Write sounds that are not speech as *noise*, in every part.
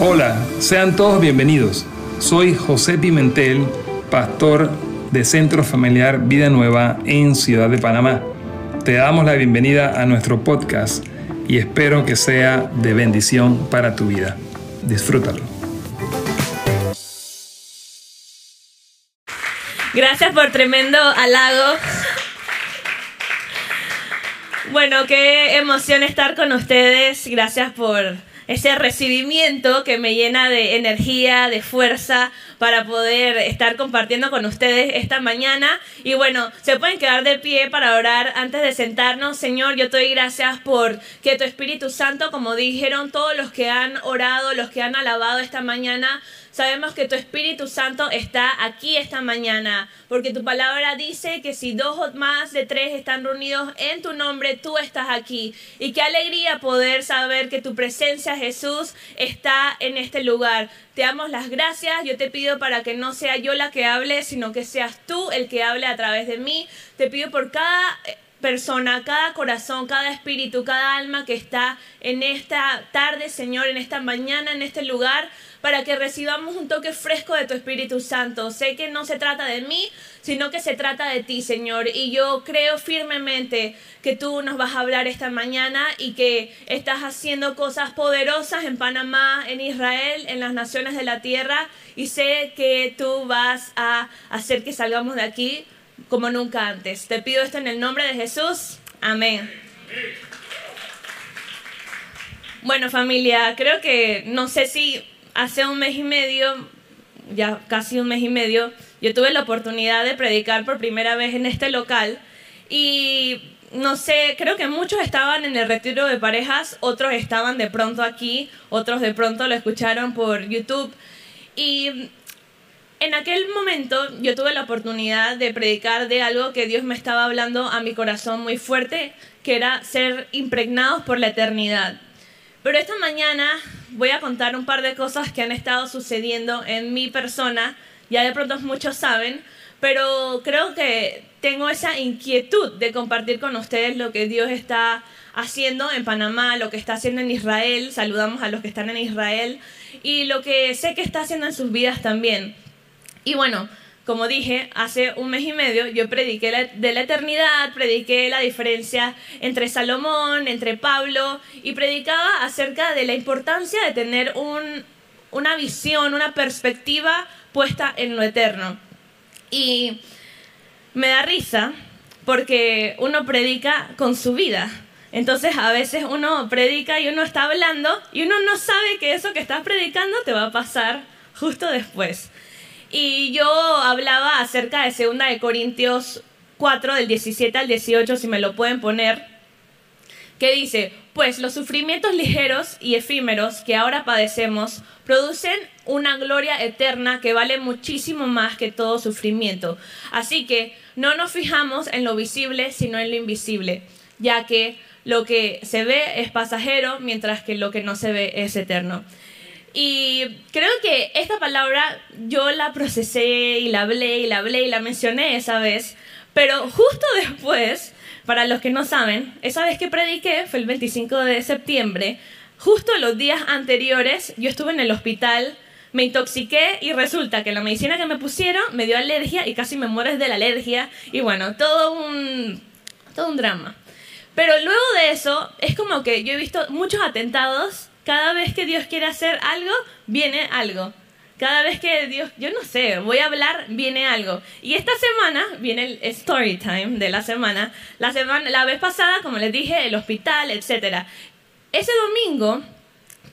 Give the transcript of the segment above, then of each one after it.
Hola, sean todos bienvenidos. Soy José Pimentel, pastor de Centro Familiar Vida Nueva en Ciudad de Panamá. Te damos la bienvenida a nuestro podcast y espero que sea de bendición para tu vida. Disfrútalo. Gracias por tremendo halago. Bueno, qué emoción estar con ustedes. Gracias por ese recibimiento que me llena de energía, de fuerza para poder estar compartiendo con ustedes esta mañana. Y bueno, se pueden quedar de pie para orar antes de sentarnos. Señor, yo te doy gracias por que tu Espíritu Santo, como dijeron todos los que han orado, los que han alabado esta mañana, Sabemos que tu Espíritu Santo está aquí esta mañana, porque tu palabra dice que si dos o más de tres están reunidos en tu nombre, tú estás aquí. Y qué alegría poder saber que tu presencia, Jesús, está en este lugar. Te damos las gracias. Yo te pido para que no sea yo la que hable, sino que seas tú el que hable a través de mí. Te pido por cada eh, persona, cada corazón, cada espíritu, cada alma que está en esta tarde, Señor, en esta mañana, en este lugar para que recibamos un toque fresco de tu Espíritu Santo. Sé que no se trata de mí, sino que se trata de ti, Señor. Y yo creo firmemente que tú nos vas a hablar esta mañana y que estás haciendo cosas poderosas en Panamá, en Israel, en las naciones de la tierra. Y sé que tú vas a hacer que salgamos de aquí como nunca antes. Te pido esto en el nombre de Jesús. Amén. Bueno familia, creo que no sé si hace un mes y medio, ya casi un mes y medio, yo tuve la oportunidad de predicar por primera vez en este local y no sé, creo que muchos estaban en el retiro de parejas, otros estaban de pronto aquí, otros de pronto lo escucharon por YouTube y en aquel momento yo tuve la oportunidad de predicar de algo que Dios me estaba hablando a mi corazón muy fuerte, que era ser impregnados por la eternidad. Pero esta mañana voy a contar un par de cosas que han estado sucediendo en mi persona. Ya de pronto muchos saben, pero creo que tengo esa inquietud de compartir con ustedes lo que Dios está haciendo en Panamá, lo que está haciendo en Israel. Saludamos a los que están en Israel y lo que sé que está haciendo en sus vidas también. Y bueno, como dije, hace un mes y medio yo prediqué de la eternidad, prediqué la diferencia entre Salomón, entre Pablo, y predicaba acerca de la importancia de tener una visión, una perspectiva puesta en lo eterno. Y me da risa porque uno predica con su vida. Entonces a veces uno predica y uno está hablando y uno no sabe que eso que estás predicando te va a pasar justo después. Y yo hablaba acerca de 2 de Corintios 4, del 17 al 18, si me lo pueden poner, que dice, pues los sufrimientos ligeros y efímeros que ahora padecemos producen una gloria eterna que vale muchísimo más que todo sufrimiento. Así que no nos fijamos en lo visible, sino en lo invisible, ya que lo que se ve es pasajero, mientras que lo que no se ve es eterno. Y creo que esta palabra yo la procesé y la hablé y la hablé y la mencioné esa vez, pero justo *laughs* después, para los que no saben, esa vez que prediqué fue el 25 de septiembre, justo los días anteriores yo estuve en el hospital, me intoxiqué y resulta que la medicina que me pusieron me dio alergia y casi me mueres de la alergia y bueno, todo un, todo un drama. Pero luego de eso, es como que yo he visto muchos atentados cada vez que Dios quiere hacer algo, viene algo. Cada vez que Dios, yo no sé, voy a hablar, viene algo. Y esta semana viene el story time de la semana. La, semana, la vez pasada, como les dije, el hospital, etc. Ese domingo,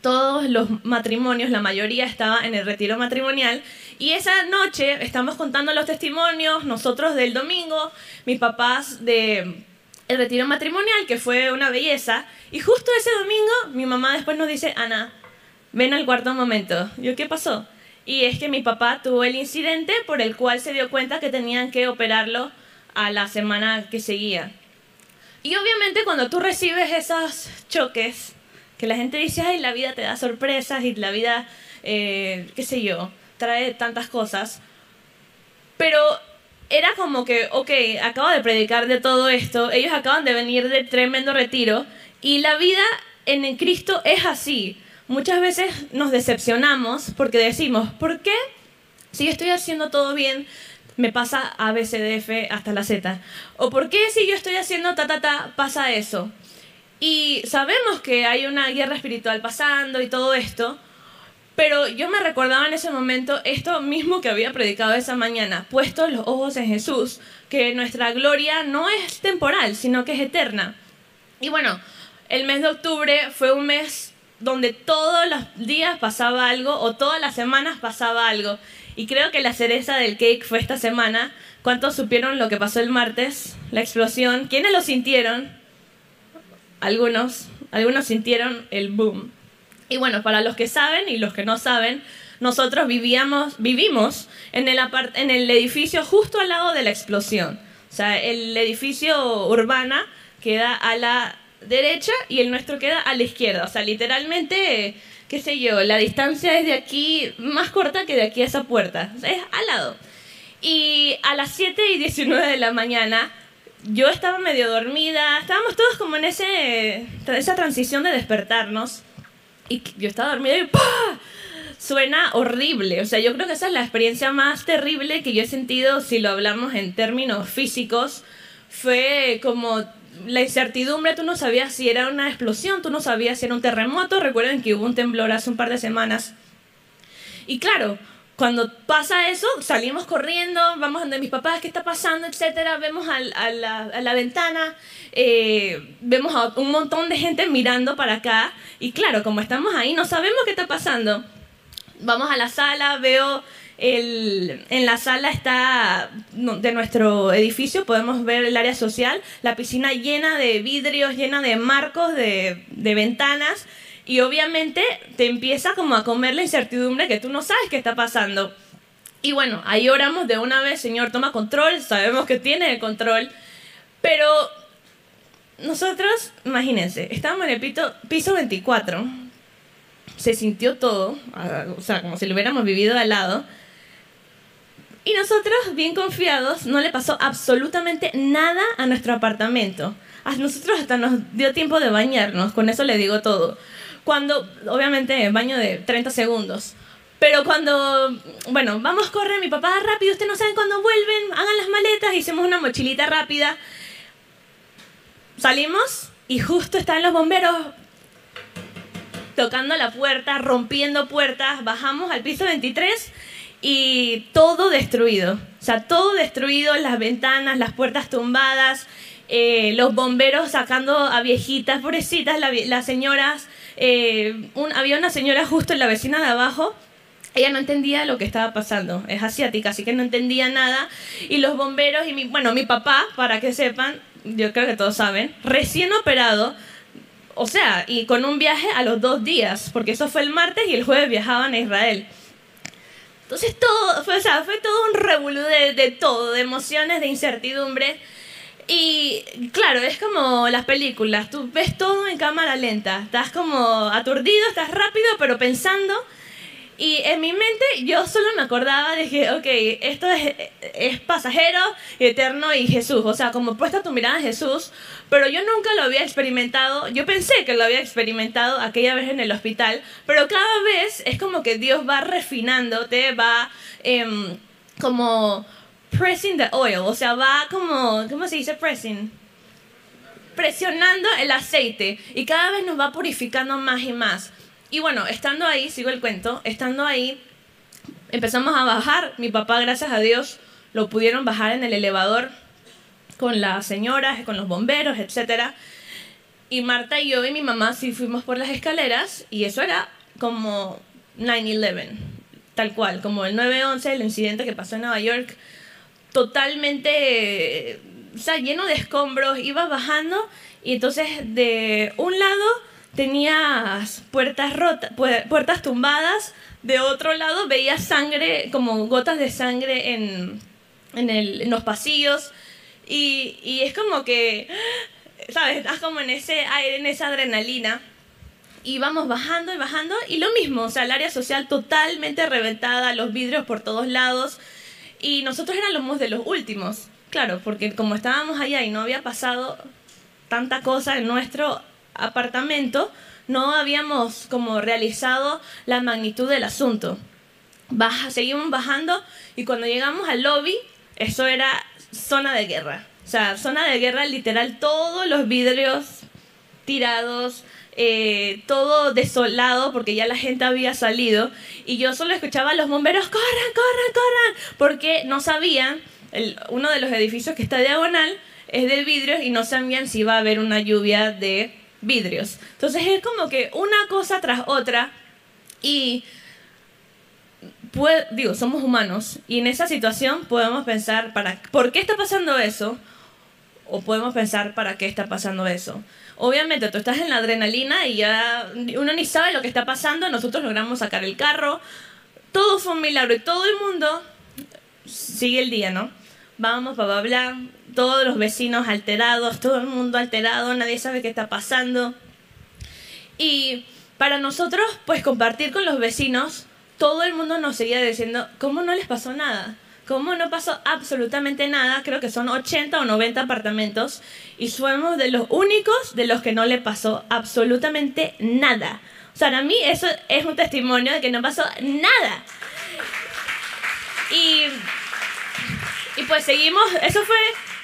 todos los matrimonios, la mayoría estaba en el retiro matrimonial. Y esa noche estamos contando los testimonios, nosotros del domingo, mis papás de el retiro matrimonial, que fue una belleza. Y justo ese domingo, mi mamá después nos dice, Ana, ven al cuarto momento. Yo, ¿qué pasó? Y es que mi papá tuvo el incidente por el cual se dio cuenta que tenían que operarlo a la semana que seguía. Y obviamente cuando tú recibes esos choques, que la gente dice, ay, la vida te da sorpresas y la vida, eh, qué sé yo, trae tantas cosas. Pero era como que, ok, acabo de predicar de todo esto, ellos acaban de venir de tremendo retiro y la vida en el Cristo es así. muchas veces nos decepcionamos porque decimos, ¿por qué si yo estoy haciendo todo bien, me pasa A, B, C, D, F hasta la Z? ¿O por qué si yo estoy haciendo ta, ta, ta, pasa eso? Y sabemos que hay una guerra espiritual pasando y todo esto, pero yo me recordaba en ese momento esto mismo que había predicado esa mañana, puesto los ojos en Jesús, que nuestra gloria no es temporal, sino que es eterna. Y bueno, el mes de octubre fue un mes donde todos los días pasaba algo o todas las semanas pasaba algo. Y creo que la cereza del cake fue esta semana. ¿Cuántos supieron lo que pasó el martes? La explosión. ¿Quiénes lo sintieron? Algunos. Algunos sintieron el boom. Y bueno, para los que saben y los que no saben, nosotros vivíamos, vivimos en el, en el edificio justo al lado de la explosión. O sea, el edificio urbana queda a la derecha y el nuestro queda a la izquierda. O sea, literalmente, qué sé yo, la distancia es de aquí más corta que de aquí a esa puerta. O sea, es al lado. Y a las 7 y 19 de la mañana, yo estaba medio dormida, estábamos todos como en ese, esa transición de despertarnos. Y yo estaba dormida y ¡pah! Suena horrible. O sea, yo creo que esa es la experiencia más terrible que yo he sentido si lo hablamos en términos físicos. Fue como la incertidumbre, tú no sabías si era una explosión, tú no sabías si era un terremoto. Recuerden que hubo un temblor hace un par de semanas. Y claro, cuando pasa eso, salimos corriendo, vamos donde mis papás, ¿qué está pasando? Etcétera. Vemos a, la, a la, ventana, eh, vemos a un montón de gente mirando para acá. Y claro, como estamos ahí, no sabemos qué está pasando. Vamos a la sala, veo el, en la sala está de nuestro edificio, podemos ver el área social, la piscina llena de vidrios, llena de marcos, de ventanas, y obviamente te empieza como a comer la incertidumbre que tú no sabes qué está pasando. Y bueno, ahí oramos de una vez, Señor, toma control, sabemos que tiene el control, pero nosotros, imagínense, estábamos en el piso, piso 24, se sintió todo, o sea, como si lo hubiéramos vivido al lado, y nosotros, bien confiados, no le pasó absolutamente nada a nuestro apartamento. A nosotros hasta nos dio tiempo de bañarnos, con eso le digo todo. Cuando, obviamente, baño de 30 segundos. Pero cuando, bueno, vamos, corre, mi papá, rápido, ustedes no saben cuándo vuelven, hagan las maletas, hicimos una mochilita rápida. Salimos y justo están los bomberos tocando la puerta, rompiendo puertas, bajamos al piso 23 y todo destruido. O sea, todo destruido, las ventanas, las puertas tumbadas, eh, los bomberos sacando a viejitas, pobrecitas, las señoras. Eh, había una señora justo en la vecina de abajo. Ella no entendía lo que estaba pasando. Es asiática, así que no entendía nada. Y los bomberos y mi, bueno, mi papá, para que sepan, yo creo que todos saben, recién operado. O sea, y con un viaje a los dos días, porque eso fue el martes y el jueves viajaban a Israel. Entonces todo, fue, o sea, fue todo un revolú de, de todo, de emociones, de incertidumbre. Y claro, es como las películas, tú ves todo en cámara lenta, estás como aturdido, estás rápido, pero pensando. Y en mi mente yo solo me acordaba de que, ok, esto es, es pasajero, eterno y Jesús. O sea, como puesta tu mirada en Jesús, pero yo nunca lo había experimentado. Yo pensé que lo había experimentado aquella vez en el hospital, pero cada vez es como que Dios va refinándote, va em, como pressing the oil. O sea, va como, ¿cómo se dice pressing? Presionando el aceite y cada vez nos va purificando más y más. Y bueno, estando ahí, sigo el cuento, estando ahí, empezamos a bajar. Mi papá, gracias a Dios, lo pudieron bajar en el elevador con las señoras, con los bomberos, etc. Y Marta y yo y mi mamá sí fuimos por las escaleras y eso era como 9-11, tal cual, como el 9-11, el incidente que pasó en Nueva York, totalmente, o sea, lleno de escombros, iba bajando y entonces de un lado tenías puertas rotas, puertas tumbadas, de otro lado veías sangre, como gotas de sangre en, en, el, en los pasillos, y, y, es como que, ¿sabes? Estás como en ese aire, en esa adrenalina, y vamos bajando y bajando, y lo mismo, o sea, el área social totalmente reventada, los vidrios por todos lados, y nosotros éramos de los últimos, claro, porque como estábamos allá y no había pasado tanta cosa en nuestro apartamento, no habíamos como realizado la magnitud del asunto. Baja, seguimos bajando y cuando llegamos al lobby, eso era zona de guerra. O sea, zona de guerra literal, todos los vidrios tirados, eh, todo desolado porque ya la gente había salido y yo solo escuchaba a los bomberos, corran, corran, corran, porque no sabían, el, uno de los edificios que está diagonal es de vidrios y no sabían si iba a haber una lluvia de vidrios. Entonces es como que una cosa tras otra y digo, somos humanos y en esa situación podemos pensar, para, ¿por qué está pasando eso? O podemos pensar, ¿para qué está pasando eso? Obviamente, tú estás en la adrenalina y ya uno ni sabe lo que está pasando. Nosotros logramos sacar el carro. Todo fue un milagro y todo el mundo sigue el día, ¿no? Vamos, bla, bla. Todos los vecinos alterados, todo el mundo alterado, nadie sabe qué está pasando. Y para nosotros, pues compartir con los vecinos, todo el mundo nos seguía diciendo, ¿cómo no les pasó nada? Como no pasó absolutamente nada, creo que son 80 o 90 apartamentos y somos de los únicos de los que no le pasó absolutamente nada. O sea, para mí eso es un testimonio de que no pasó nada. Y, y pues seguimos, eso fue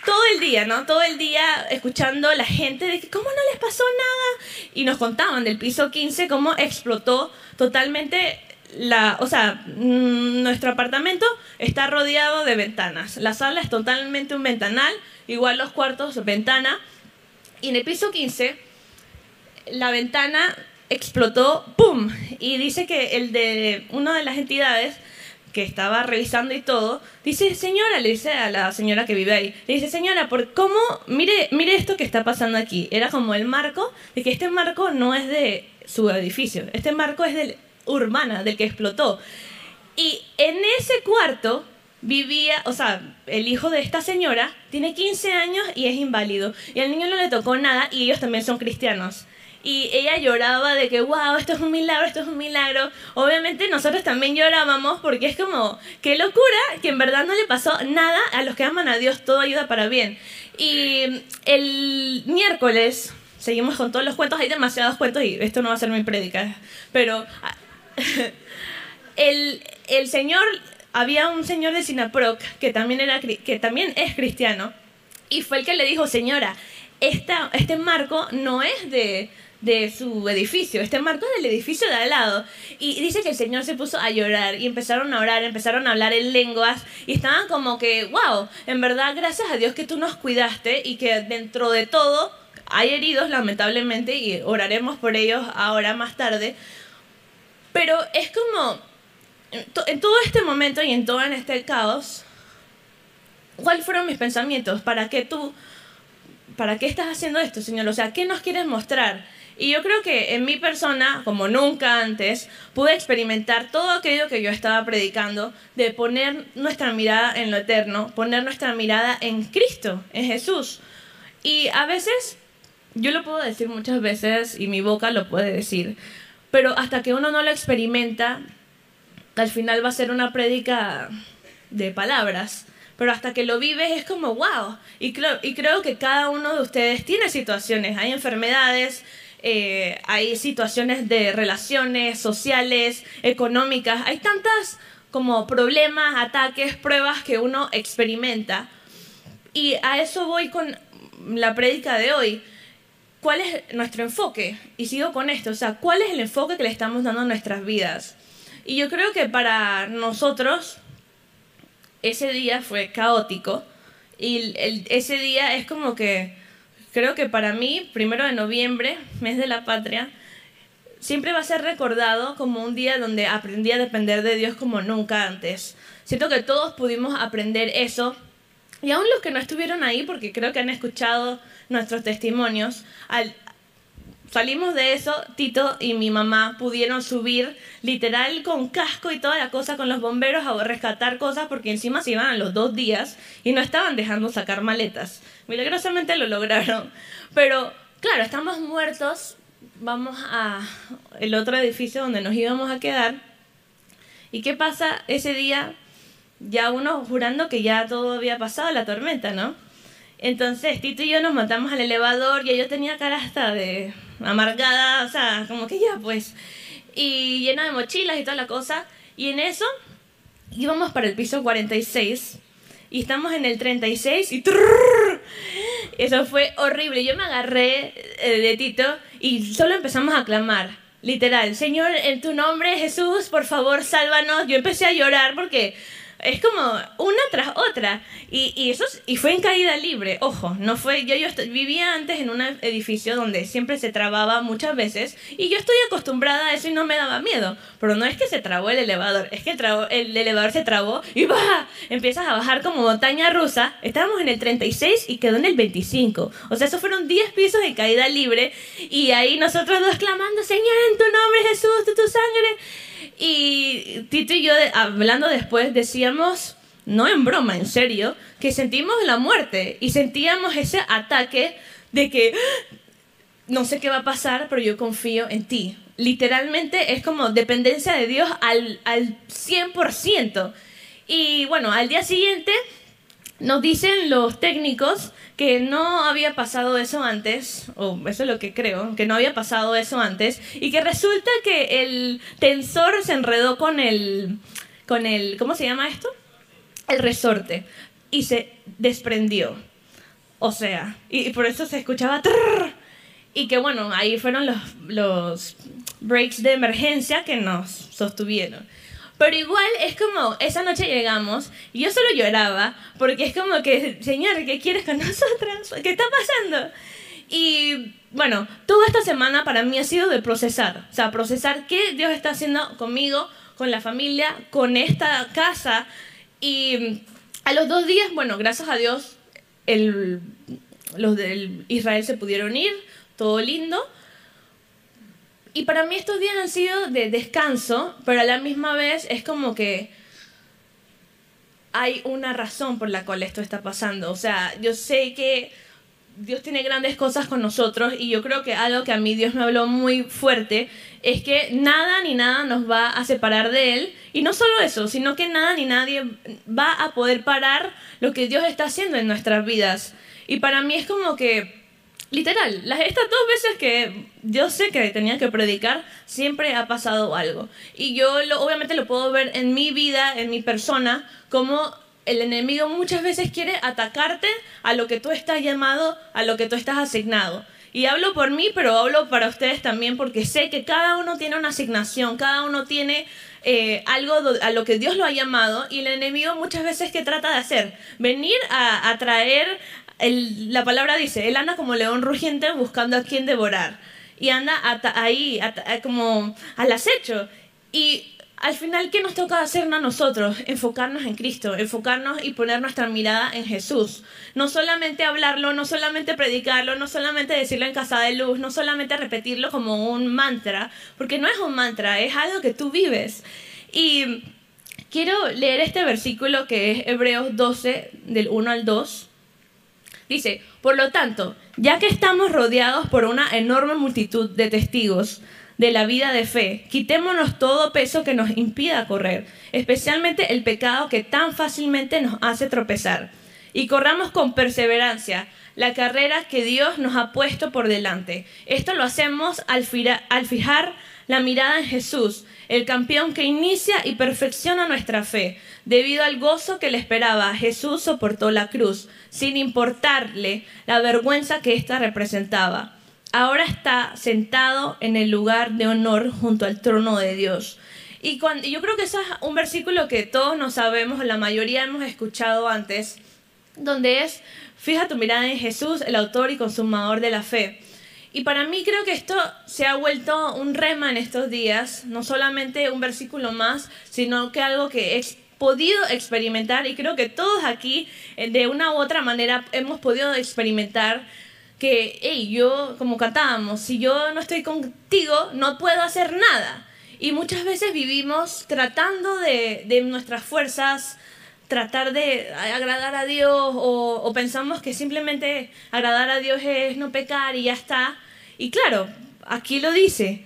todo el día, ¿no? Todo el día escuchando la gente de que cómo no les pasó nada. Y nos contaban del piso 15 cómo explotó totalmente la, o sea, mm, nuestro apartamento está rodeado de ventanas. La sala es totalmente un ventanal, igual los cuartos, ventana. Y en el piso 15, la ventana explotó, ¡pum! Y dice que el de una de las entidades que estaba revisando y todo, dice, señora, le dice a la señora que vive ahí, le dice, señora, ¿por cómo? Mire, mire esto que está pasando aquí. Era como el marco, de que este marco no es de su edificio, este marco es del urbana del que explotó. Y en ese cuarto vivía, o sea, el hijo de esta señora tiene 15 años y es inválido. Y al niño no le tocó nada y ellos también son cristianos. Y ella lloraba de que, wow, esto es un milagro, esto es un milagro. Obviamente nosotros también llorábamos porque es como, qué locura que en verdad no le pasó nada a los que aman a Dios, todo ayuda para bien. Y el miércoles, seguimos con todos los cuentos, hay demasiados cuentos y esto no va a ser mi prédica, pero *laughs* el, el señor, había un señor de Sinaproc que también, era, que también es cristiano y fue el que le dijo, señora, esta, este marco no es de, de su edificio. Este marco es del edificio de al lado. Y dice que el Señor se puso a llorar y empezaron a orar, empezaron a hablar en lenguas y estaban como que, wow, en verdad gracias a Dios que tú nos cuidaste y que dentro de todo hay heridos lamentablemente y oraremos por ellos ahora más tarde. Pero es como, en todo este momento y en todo este caos, ¿cuáles fueron mis pensamientos? ¿Para qué tú, para qué estás haciendo esto, Señor? O sea, ¿qué nos quieres mostrar? Y yo creo que en mi persona, como nunca antes, pude experimentar todo aquello que yo estaba predicando, de poner nuestra mirada en lo eterno, poner nuestra mirada en Cristo, en Jesús. Y a veces, yo lo puedo decir muchas veces y mi boca lo puede decir, pero hasta que uno no lo experimenta, al final va a ser una prédica de palabras. Pero hasta que lo vives es como, wow. Y, creo, y creo que cada uno de ustedes tiene situaciones. Hay enfermedades, eh, hay situaciones de relaciones sociales, económicas. Hay tantas como problemas, ataques, pruebas que uno experimenta. Y a eso voy con la prédica de hoy. ¿Cuál es nuestro enfoque? Y sigo con esto, o sea, ¿cuál es el enfoque que le estamos dando a nuestras vidas? Y yo creo que para nosotros ese día fue caótico y ese día es como que, creo que para mí, primero de noviembre, mes de la patria, siempre va a ser recordado como un día donde aprendí a depender de Dios como nunca antes. Siento que todos pudimos aprender eso y aún los que no estuvieron ahí, porque creo que han escuchado nuestros testimonios, al, salimos de eso, Tito y mi mamá pudieron subir literal con casco y toda la cosa con los bomberos a rescatar cosas porque encima se iban los dos días y no estaban dejando sacar maletas. Milagrosamente lo lograron. Pero claro, estamos muertos, vamos a el otro edificio donde nos íbamos a quedar. ¿Y qué pasa ese día? ya uno jurando que ya todo había pasado la tormenta, ¿no? Entonces Tito y yo nos montamos al elevador y yo tenía cara hasta de, amargada, o sea, como que ya pues. Y llena de mochilas y toda la cosa. Y en eso íbamos para el piso 46 y estamos en el 36 y eso fue horrible. Yo me agarré eh, de Tito y solo empezamos a clamar. Literal, Señor, en tu nombre, Jesús, por favor, sálvanos. Yo empecé a llorar porque es como una tras otra. Y, y, eso, y fue en caída libre. Ojo, no fue. Yo, yo vivía antes en un edificio donde siempre se trababa muchas veces. Y yo estoy acostumbrada a eso y no me daba miedo. Pero no es que se trabó el elevador, es que el, elevador se trabó y va. Empiezas a bajar como montaña rusa. Estábamos en el 36 y quedó en el 25. O sea, eso fueron 10 pisos de caída libre. Y ahí nosotros dos clamando: Señor, en tu nombre, Jesús, tu, tu sangre. Y Tito y yo, hablando después, decíamos, no en broma, en serio, que sentimos la muerte y sentíamos ese ataque de que ah, no sé qué va a pasar, pero yo confío en ti. Literalmente es como dependencia de Dios al, al 100%. Y bueno, al día siguiente nos dicen los técnicos que no había pasado eso antes, o eso es lo que creo, que no había pasado eso antes, y que resulta que el tensor se enredó con el, con el, ¿cómo se llama esto? El resorte, y se desprendió. O sea, y, por eso se escuchaba... y que bueno, ahí fueron los, los breaks de emergencia que nos sostuvieron. Pero igual es como, esa noche llegamos y yo solo lloraba porque es como que, Señor, ¿qué quieres con *laughs* nosotras? ¿Qué está pasando? Y bueno, toda esta semana para mí ha sido de procesar, o sea, procesar qué Dios está haciendo conmigo, con la familia, con esta casa. Y a los dos días, bueno, gracias a Dios, el, los del Israel se pudieron ir, todo lindo. Y para mí estos días han sido de descanso, pero a la misma vez es como que hay una razón por la cual esto está pasando. O sea, yo sé que Dios tiene grandes cosas con nosotros y yo creo que algo que a mí Dios me habló muy fuerte es que nada ni nada nos va a separar de Él. Y no solo eso, sino que nada ni nadie va a poder parar lo que Dios está haciendo en nuestras vidas. Y para mí es como que Literal, las, estas dos veces que yo sé que tenía que predicar, siempre ha pasado algo. Y yo obviamente lo puedo ver en mi vida, en mi persona, como el enemigo muchas veces quiere atacarte a lo que tú estás llamado, a lo que tú estás asignado. Y hablo por mí, pero hablo para ustedes también porque sé que cada uno tiene una asignación, cada uno tiene eh, algo a lo que Dios lo ha llamado y el enemigo muchas veces que trata de hacer, venir a, a traer la palabra dice, él anda como león rugiente buscando a quien devorar. Y anda ahí, como al acecho. Y al final, ¿qué nos toca hacer a nosotros? Enfocarnos en Cristo, enfocarnos y poner nuestra mirada en Jesús. No solamente hablarlo, no solamente predicarlo, no solamente decirlo en casa de luz, no solamente repetirlo como un mantra, porque no es un mantra, es algo que tú vives. Y quiero leer este versículo que es Hebreos 12, del 1 al 2. Dice, por lo tanto, ya que estamos rodeados por una enorme multitud de testigos de la vida de fe, quitémonos todo peso que nos impida correr, especialmente el pecado que tan fácilmente nos hace tropezar, y corramos con perseverancia la carrera que Dios nos ha puesto por delante. Esto lo hacemos al, al fijar la mirada en Jesús, el campeón que inicia y perfecciona nuestra fe. Debido al gozo que le esperaba, Jesús soportó la cruz, sin importarle la vergüenza que ésta representaba. Ahora está sentado en el lugar de honor junto al trono de Dios. Y cuando, yo creo que ese es un versículo que todos no sabemos, la mayoría hemos escuchado antes, donde es, fija tu mirada en Jesús, el autor y consumador de la fe. Y para mí creo que esto se ha vuelto un rema en estos días, no solamente un versículo más, sino que algo que he podido experimentar y creo que todos aquí eh, de una u otra manera hemos podido experimentar que, hey, yo, como cantábamos, si yo no estoy contigo, no puedo hacer nada. Y muchas veces vivimos tratando de, de nuestras fuerzas, tratar de agradar a Dios o, pensamos que simplemente agradar a Dios es no pecar y ya está. Y claro, aquí lo dice,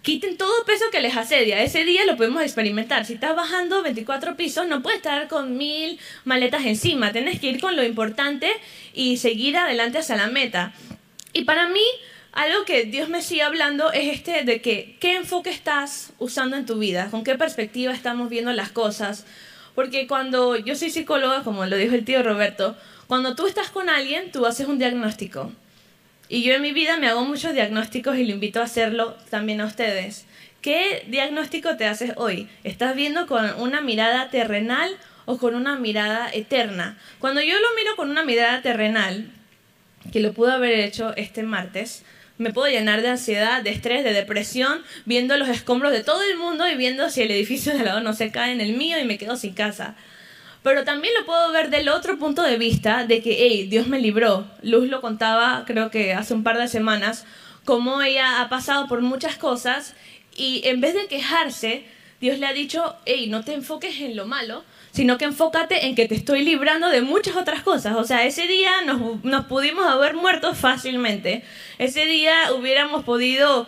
quiten todo peso que les asedia. Ese día lo podemos experimentar. Si estás bajando 24 pisos, no puedes estar con mil maletas encima. Tienes que ir con lo importante y seguir adelante hacia la meta. Y para mí, algo que Dios me sigue hablando es este de que qué enfoque estás usando en tu vida, con qué perspectiva estamos viendo las cosas. Porque cuando yo soy psicóloga, como lo dijo el tío Roberto, cuando tú estás con alguien, tú haces un diagnóstico. Y yo en mi vida me hago muchos diagnósticos y lo invito a hacerlo también a ustedes. ¿Qué diagnóstico te haces hoy? ¿Estás viendo con una mirada terrenal o con una mirada eterna? Cuando yo lo miro con una mirada terrenal, que lo pude haber hecho este martes, me puedo llenar de ansiedad, de estrés, de depresión, viendo los escombros de todo el mundo y viendo si el edificio de al lado no se cae en el mío y me quedo sin casa. Pero también lo puedo ver del otro punto de vista, de que, hey, Dios me libró. Luz lo contaba, creo que hace un par de semanas, cómo ella ha pasado por muchas cosas y en vez de quejarse, Dios le ha dicho, hey, no te enfoques en lo malo, sino que enfócate en que te estoy librando de muchas otras cosas. O sea, ese día nos, nos pudimos haber muerto fácilmente. Ese día hubiéramos podido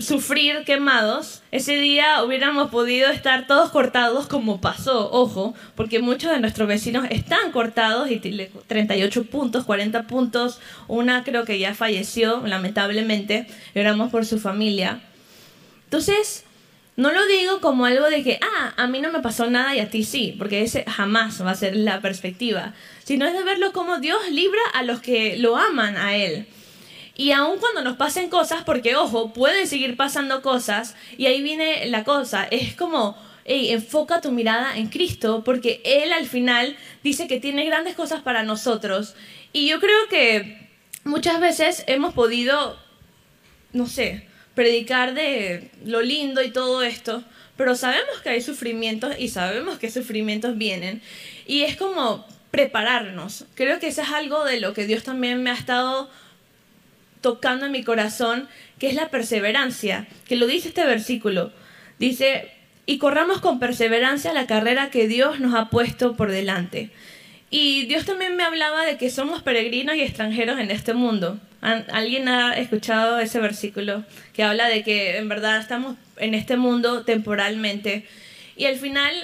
sufrir quemados, ese día hubiéramos podido estar todos cortados como pasó, ojo, porque muchos de nuestros vecinos están cortados y 38 puntos, 40 puntos, una creo que ya falleció, lamentablemente, éramos por su familia. Entonces, no lo digo como algo de que, ah, a mí no me pasó nada y a ti sí, porque ese jamás va a ser la perspectiva, sino es de verlo como Dios libra a los que lo aman a Él. Y aun cuando nos pasen cosas, porque ojo, pueden seguir pasando cosas, y ahí viene la cosa, es como, hey, enfoca tu mirada en Cristo, porque Él al final dice que tiene grandes cosas para nosotros. Y yo creo que muchas veces hemos podido, no sé, predicar de lo lindo y todo esto, pero sabemos que hay sufrimientos y sabemos que sufrimientos vienen. Y es como prepararnos. Creo que eso es algo de lo que Dios también me ha estado tocando en mi corazón, que es la perseverancia, que lo dice este versículo. Dice, y corramos con perseverancia la carrera que Dios nos ha puesto por delante. Y Dios también me hablaba de que somos peregrinos y extranjeros en este mundo. ¿Alguien ha escuchado ese versículo que habla de que en verdad estamos en este mundo temporalmente? Y al final,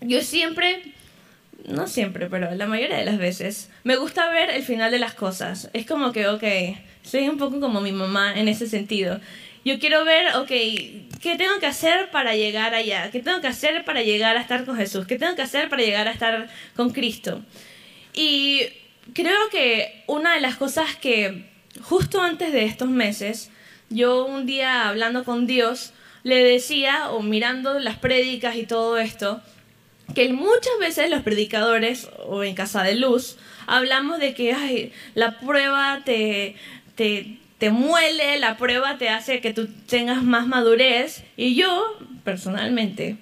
yo siempre, no siempre, pero la mayoría de las veces, me gusta ver el final de las cosas. Es como que, ok, soy un poco como mi mamá en ese sentido. Yo quiero ver, ok, ¿qué tengo que hacer para llegar allá? ¿Qué tengo que hacer para llegar a estar con Jesús? ¿Qué tengo que hacer para llegar a estar con Cristo? Y creo que una de las cosas que justo antes de estos meses, yo un día hablando con Dios, le decía, o mirando las prédicas y todo esto, que muchas veces los predicadores, o en Casa de Luz, hablamos de que ay, la prueba te, te, muele, la prueba te hace que tú tengas más madurez. Y yo, personalmente,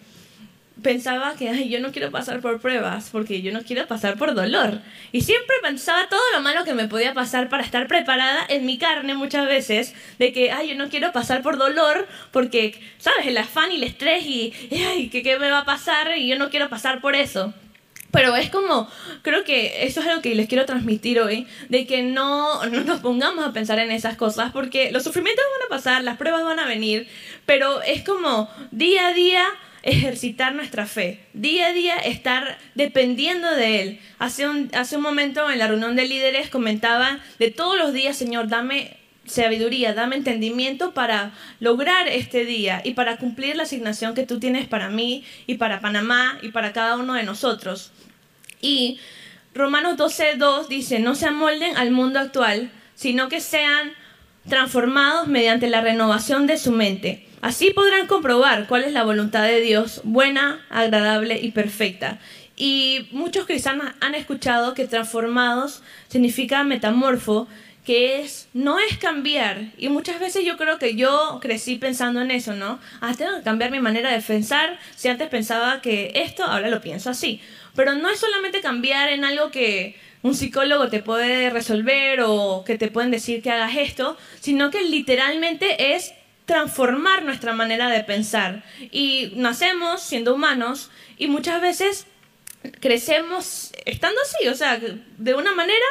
pensaba que Ay, yo no quiero pasar por pruebas porque yo no quiero pasar por dolor. Y siempre pensaba todo lo malo que me podía pasar para estar preparada en mi carne muchas veces de que, ay, yo no quiero pasar por dolor porque, ¿sabes? El afán y el estrés y, ay, ¿qué, qué me va a pasar? Y yo no quiero pasar por eso. Pero es como, creo que eso es algo que les quiero transmitir hoy, de que no, no, nos pongamos a pensar en esas cosas, porque los sufrimientos van a pasar, las pruebas van a venir, pero es como día a día ejercitar nuestra fe, día a día estar dependiendo de Él. Hace un, hace un momento en la reunión de líderes comentaba de todos los días, Señor, dame sabiduría, dame entendimiento para lograr este día y para cumplir la asignación que tú tienes para mí y para Panamá y para cada uno de nosotros. Y Romanos 12.2 dice, no se amolden al mundo actual, sino que sean transformados mediante la renovación de su mente Así podrán comprobar cuál es la voluntad de Dios, buena, agradable y perfecta. Y muchos cristianos han escuchado que transformados significa metamorfo, que es, no es cambiar. Y muchas veces yo creo que yo crecí pensando en eso, ¿no? Ah, tengo que cambiar mi manera de pensar. Si antes pensaba que esto, ahora lo pienso así. Pero no es solamente cambiar en algo que un psicólogo te puede resolver o que te pueden decir que hagas esto, sino que literalmente es transformar nuestra manera de pensar. Y nacemos siendo humanos y muchas veces crecemos estando así, o sea, de una manera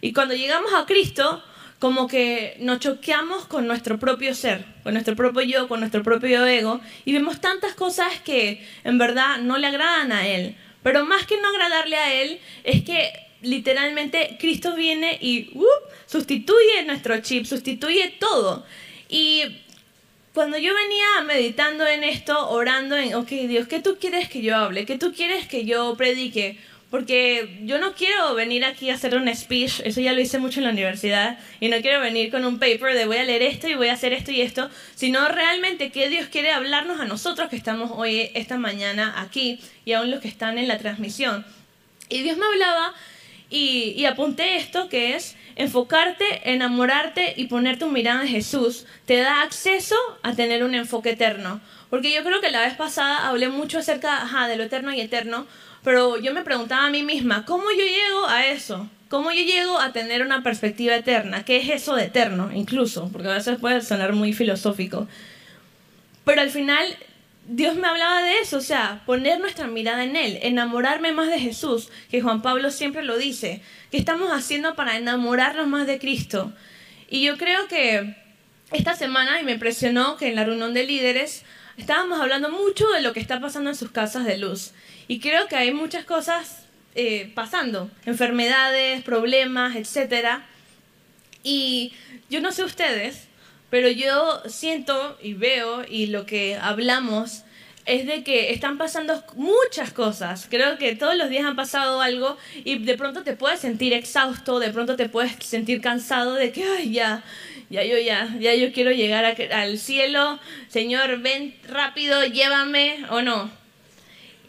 y cuando llegamos a Cristo, como que nos choqueamos con nuestro propio ser, con nuestro propio yo, con nuestro propio ego y vemos tantas cosas que en verdad no le agradan a Él. Pero más que no agradarle a Él, es que literalmente Cristo viene y uh, sustituye nuestro chip, sustituye todo. Y cuando yo venía meditando en esto, orando en, ok Dios, ¿qué tú quieres que yo hable? ¿Qué tú quieres que yo predique? Porque yo no quiero venir aquí a hacer un speech, eso ya lo hice mucho en la universidad, y no quiero venir con un paper de voy a leer esto y voy a hacer esto y esto, sino realmente que Dios quiere hablarnos a nosotros que estamos hoy, esta mañana aquí, y aún los que están en la transmisión. Y Dios me hablaba y, y apunté esto que es enfocarte, enamorarte y poner tu mirada en Jesús, te da acceso a tener un enfoque eterno. Porque yo creo que la vez pasada hablé mucho acerca de lo eterno y eterno, pero yo me preguntaba a mí misma, ¿cómo yo llego a eso? ¿Cómo yo llego a tener una perspectiva eterna? ¿Qué es eso de eterno, incluso? Porque a veces puede sonar muy filosófico. Pero al final Dios me hablaba de eso, o sea, poner nuestra mirada en Él, enamorarme más de Jesús, que Juan Pablo siempre lo dice. ¿Qué estamos haciendo para enamorarnos más de Cristo? Y yo creo que esta semana, y me impresionó que en la reunión de líderes estábamos hablando mucho de lo que está pasando en sus casas de luz. Y creo que hay muchas cosas eh, pasando, enfermedades, problemas, etc. Y yo no sé ustedes, pero yo siento y veo y lo que hablamos es de que están pasando muchas cosas. Creo que todos los días han pasado algo y de pronto te puedes sentir exhausto, de pronto te puedes sentir cansado de que, ay, ya, ya yo ya, ya yo quiero llegar al cielo, Señor, ven rápido, llévame o no.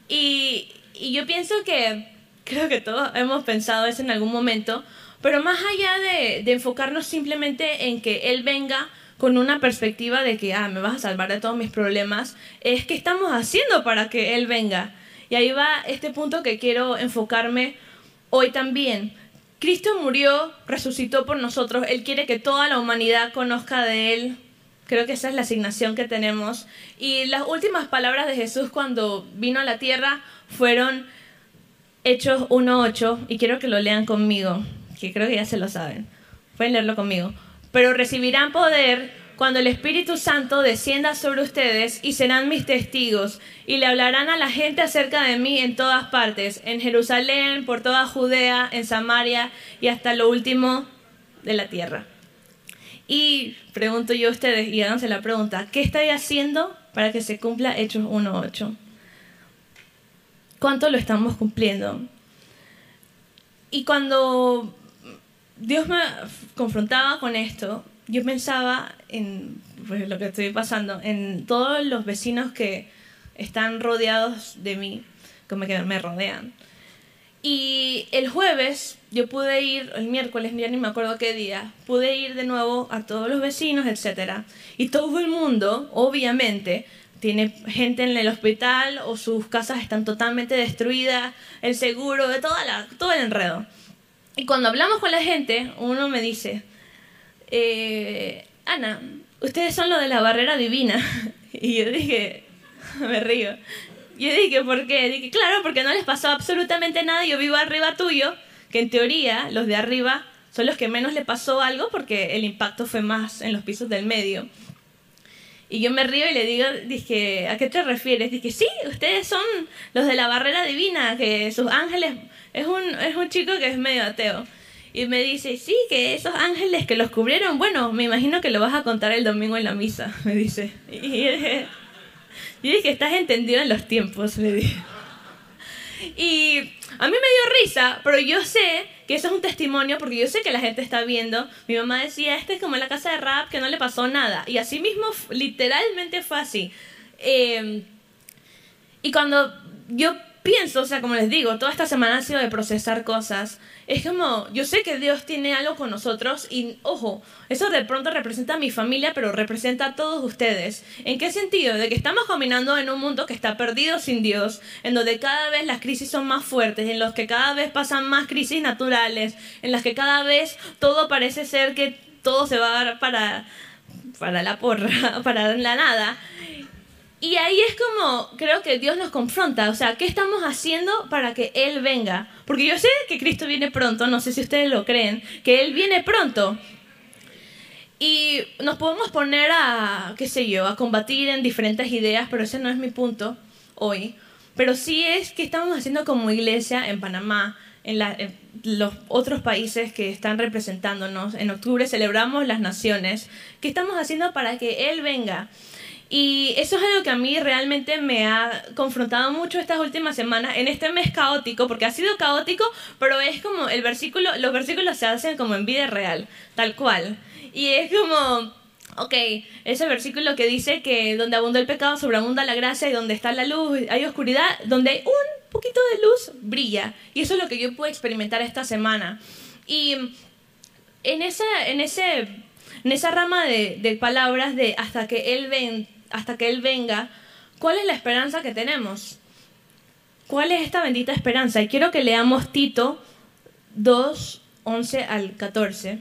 Y, yo pienso que creo que todos hemos pensado eso en algún momento, pero más allá de, de enfocarnos simplemente en que Él venga, con una perspectiva de que, ah, me vas a salvar de todos mis problemas, es que estamos haciendo para que Él venga. Y ahí va este punto que quiero enfocarme hoy también. Cristo murió, resucitó por nosotros, Él quiere que toda la humanidad conozca de Él. Creo que esa es la asignación que tenemos. Y las últimas palabras de Jesús cuando vino a la tierra fueron Hechos 1.8, y quiero que lo lean conmigo, que creo que ya se lo saben. Pueden leerlo conmigo pero recibirán poder cuando el Espíritu Santo descienda sobre ustedes y serán mis testigos y le hablarán a la gente acerca de mí en todas partes, en Jerusalén, por toda Judea, en Samaria y hasta lo último de la tierra. Y pregunto yo a ustedes, y háganse la pregunta, ¿qué estoy haciendo para que se cumpla Hechos 1.8? ¿Cuánto lo estamos cumpliendo? Y cuando Dios me confrontaba con esto, yo pensaba en pues, lo que estoy pasando, en todos los vecinos que están rodeados de mí, como que me rodean. Y el jueves yo pude ir, el miércoles, ya ni me acuerdo qué día, pude ir de nuevo a todos los vecinos, etc. Y todo el mundo, obviamente, tiene gente en el hospital o sus casas están totalmente destruidas, el seguro, de toda la, todo el enredo. Y cuando hablamos con la gente, uno me dice, eh, Ana, ustedes son lo de la barrera divina. *laughs* Y yo dije, *laughs* me río. Yo dije, ¿por qué? Dije, claro, porque no les pasó absolutamente nada. Yo vivo arriba tuyo, que en teoría los de arriba son los que menos le pasó algo porque el impacto fue más en los pisos del medio. Y yo me río y le digo, dije, ¿a qué te refieres? Dije, sí, ustedes son los de la barrera divina, que sus ángeles es un, es un chico que es medio ateo. Y me dice, sí, que esos ángeles que los cubrieron, bueno, me imagino que lo vas a contar el domingo en la misa, *laughs* me dice. Y dije, yo dije estás entendido en los tiempos, *laughs* me dije. A mí me dio risa, pero yo sé que eso es un testimonio porque yo sé que la gente está viendo. Mi mamá decía, este es como en la casa de rap, que no le pasó nada. Y así mismo, literalmente fue así. Eh, y cuando yo pienso, o sea, como les digo, toda esta semana ha sido de procesar cosas. Es como, yo sé que Dios tiene algo con nosotros y, ojo, eso de pronto representa a mi familia, pero representa a todos ustedes. ¿En qué sentido? De que estamos caminando en un mundo que está perdido sin Dios, en donde cada vez las crisis son más fuertes, en los que cada vez pasan más crisis naturales, en las que cada vez todo parece ser que todo se va a dar para, para la porra, *laughs* para la nada. Y ahí es como creo que Dios nos confronta, o sea, ¿qué estamos haciendo para que Él venga? Porque yo sé que Cristo viene pronto, no sé si ustedes lo creen, que Él viene pronto. Y nos podemos poner a, qué sé yo, a combatir en diferentes ideas, pero ese no es mi punto hoy. Pero sí es que estamos haciendo como iglesia en Panamá, en, los otros países que están representándonos. En octubre celebramos las naciones. ¿Qué estamos haciendo para que Él venga? Y eso es algo que a mí realmente me ha confrontado mucho estas últimas semanas, en este mes caótico, porque ha sido caótico, pero es como el versículo, los versículos se hacen como en vida real, tal cual. Y es como, ok, ese versículo que dice que donde abunda el pecado, sobreabunda la gracia, y donde está la luz, hay oscuridad, donde hay un poquito de luz, brilla. Y eso es lo que yo pude experimentar esta semana. Y en, esa, en, ese, en esa rama de, de palabras de hasta que Él ven hasta que Él venga, ¿cuál es la esperanza que tenemos? ¿Cuál es esta bendita esperanza? Y quiero que leamos Tito 2, 11 al 14.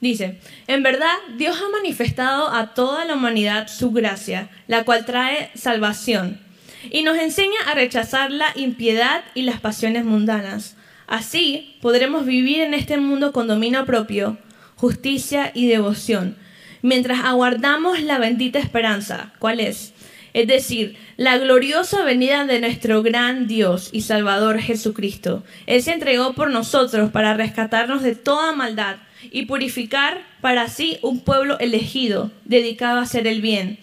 Dice, en verdad Dios ha manifestado a toda la humanidad su gracia, la cual trae salvación, y nos enseña a rechazar la impiedad y las pasiones mundanas. Así podremos vivir en este mundo con dominio propio, justicia y devoción mientras aguardamos la bendita esperanza. ¿Cuál es? Es decir, la gloriosa venida de nuestro gran Dios y Salvador Jesucristo. Él se entregó por nosotros para rescatarnos de toda maldad y purificar para sí un pueblo elegido, dedicado a hacer el bien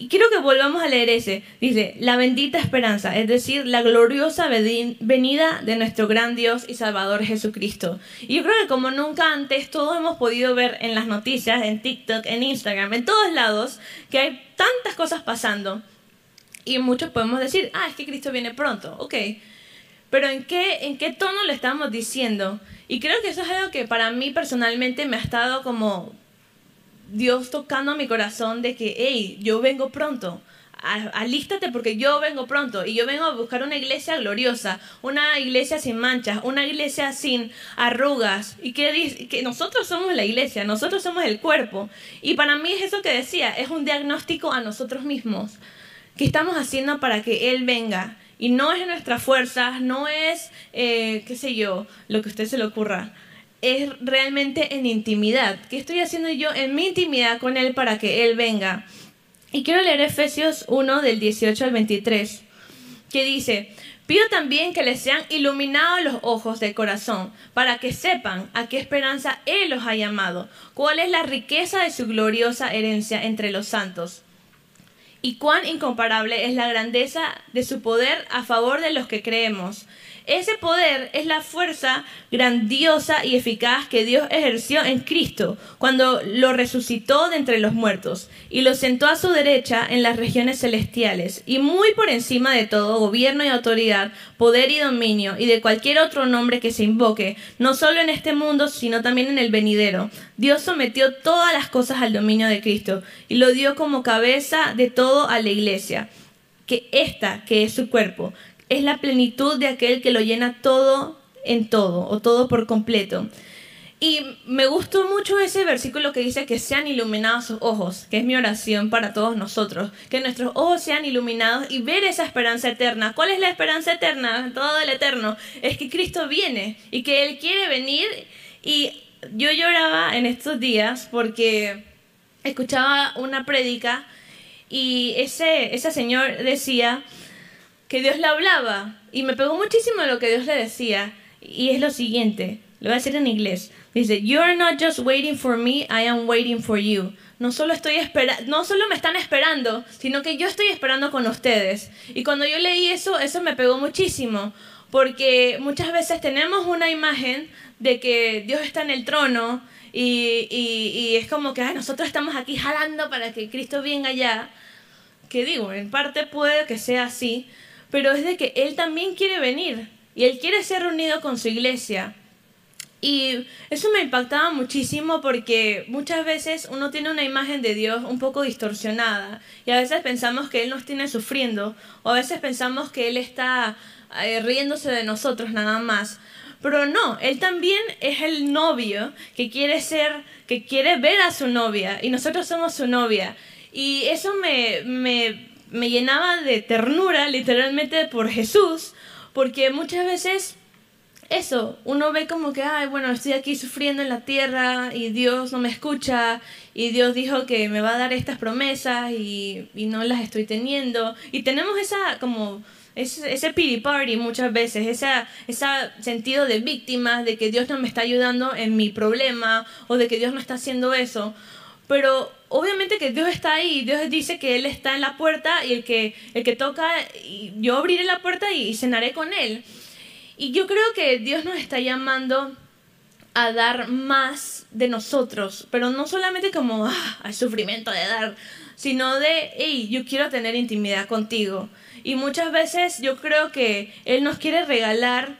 y quiero que volvamos a leer ese. Dice, la bendita esperanza, es decir, la gloriosa venida de nuestro gran Dios y Salvador Jesucristo. Y yo creo que como nunca antes, todos hemos podido ver en las noticias, en TikTok, en Instagram, en todos lados, que hay tantas cosas pasando. Y muchos podemos decir, ah, es que Cristo viene pronto, ok. Pero ¿en qué, en qué tono le estamos diciendo? Y creo que eso es algo que para mí personalmente me ha estado como Dios tocando mi corazón de que, hey, yo vengo pronto. Alístate porque yo vengo pronto y yo vengo a buscar una iglesia gloriosa, una iglesia sin manchas, una iglesia sin arrugas y que, que nosotros somos la iglesia, nosotros somos el cuerpo. Y para mí es eso que decía, es un diagnóstico a nosotros mismos. ¿Qué estamos haciendo para que Él venga? Y no es nuestras fuerzas, no es, eh, qué sé yo, lo que a usted se le ocurra es realmente en intimidad. ¿Qué estoy haciendo yo en mi intimidad con Él para que Él venga? Y quiero leer Efesios 1 del 18 al 23, que dice, pido también que les sean iluminados los ojos del corazón, para que sepan a qué esperanza Él los ha llamado, cuál es la riqueza de su gloriosa herencia entre los santos, y cuán incomparable es la grandeza de su poder a favor de los que creemos ese poder es la fuerza grandiosa y eficaz que Dios ejerció en Cristo cuando lo resucitó de entre los muertos y lo sentó a su derecha en las regiones celestiales y muy por encima de todo gobierno y autoridad, poder y dominio y de cualquier otro nombre que se invoque, no solo en este mundo, sino también en el venidero. Dios sometió todas las cosas al dominio de Cristo y lo dio como cabeza de todo a la iglesia que esta, que es su cuerpo, es la plenitud de aquel que lo llena todo en todo o todo por completo. Y me gustó mucho ese versículo que dice que sean iluminados sus ojos, que es mi oración para todos nosotros, que nuestros ojos sean iluminados y ver esa esperanza eterna. ¿Cuál es la esperanza eterna? Todo el eterno. Es que Cristo viene y que Él quiere venir. Y yo lloraba en estos días porque escuchaba una prédica y ese, ese señor decía que Dios le hablaba y me pegó muchísimo lo que Dios le decía y es lo siguiente, lo voy a decir en inglés. Dice, "You are not just waiting for me, I am waiting for you." No solo estoy espera no solo me están esperando, sino que yo estoy esperando con ustedes. Y cuando yo leí eso, eso me pegó muchísimo, porque muchas veces tenemos una imagen de que Dios está en el trono y, y, es como que nosotros estamos aquí jalando para que Cristo venga allá. Que digo, en parte puede que sea así, pero es de que Él también quiere venir y Él quiere ser reunido con su iglesia. Y eso me impactaba muchísimo porque muchas veces uno tiene una imagen de Dios un poco distorsionada y a veces pensamos que Él nos tiene sufriendo o a veces pensamos que Él está eh, riéndose de nosotros nada más. Pero no, Él también es el novio que quiere ser, que quiere ver a su novia y nosotros somos su novia. Y eso me, me me llenaba de ternura literalmente por Jesús, porque muchas veces eso, uno ve como que, ay, bueno, estoy aquí sufriendo en la tierra y Dios no me escucha y Dios dijo que me va a dar estas promesas y, y no las estoy teniendo. Y tenemos esa como ese, ese pity party muchas veces, ese sentido de víctima, de que Dios no me está ayudando en mi problema o de que Dios no está haciendo eso. Pero obviamente que Dios está ahí, Dios dice que Él está en la puerta y el que, el que toca, yo abriré la puerta y cenaré con Él. Y yo creo que Dios nos está llamando a dar más de nosotros, pero no solamente como ah, al sufrimiento de dar, sino de, hey, yo quiero tener intimidad contigo. Y muchas veces yo creo que Él nos quiere regalar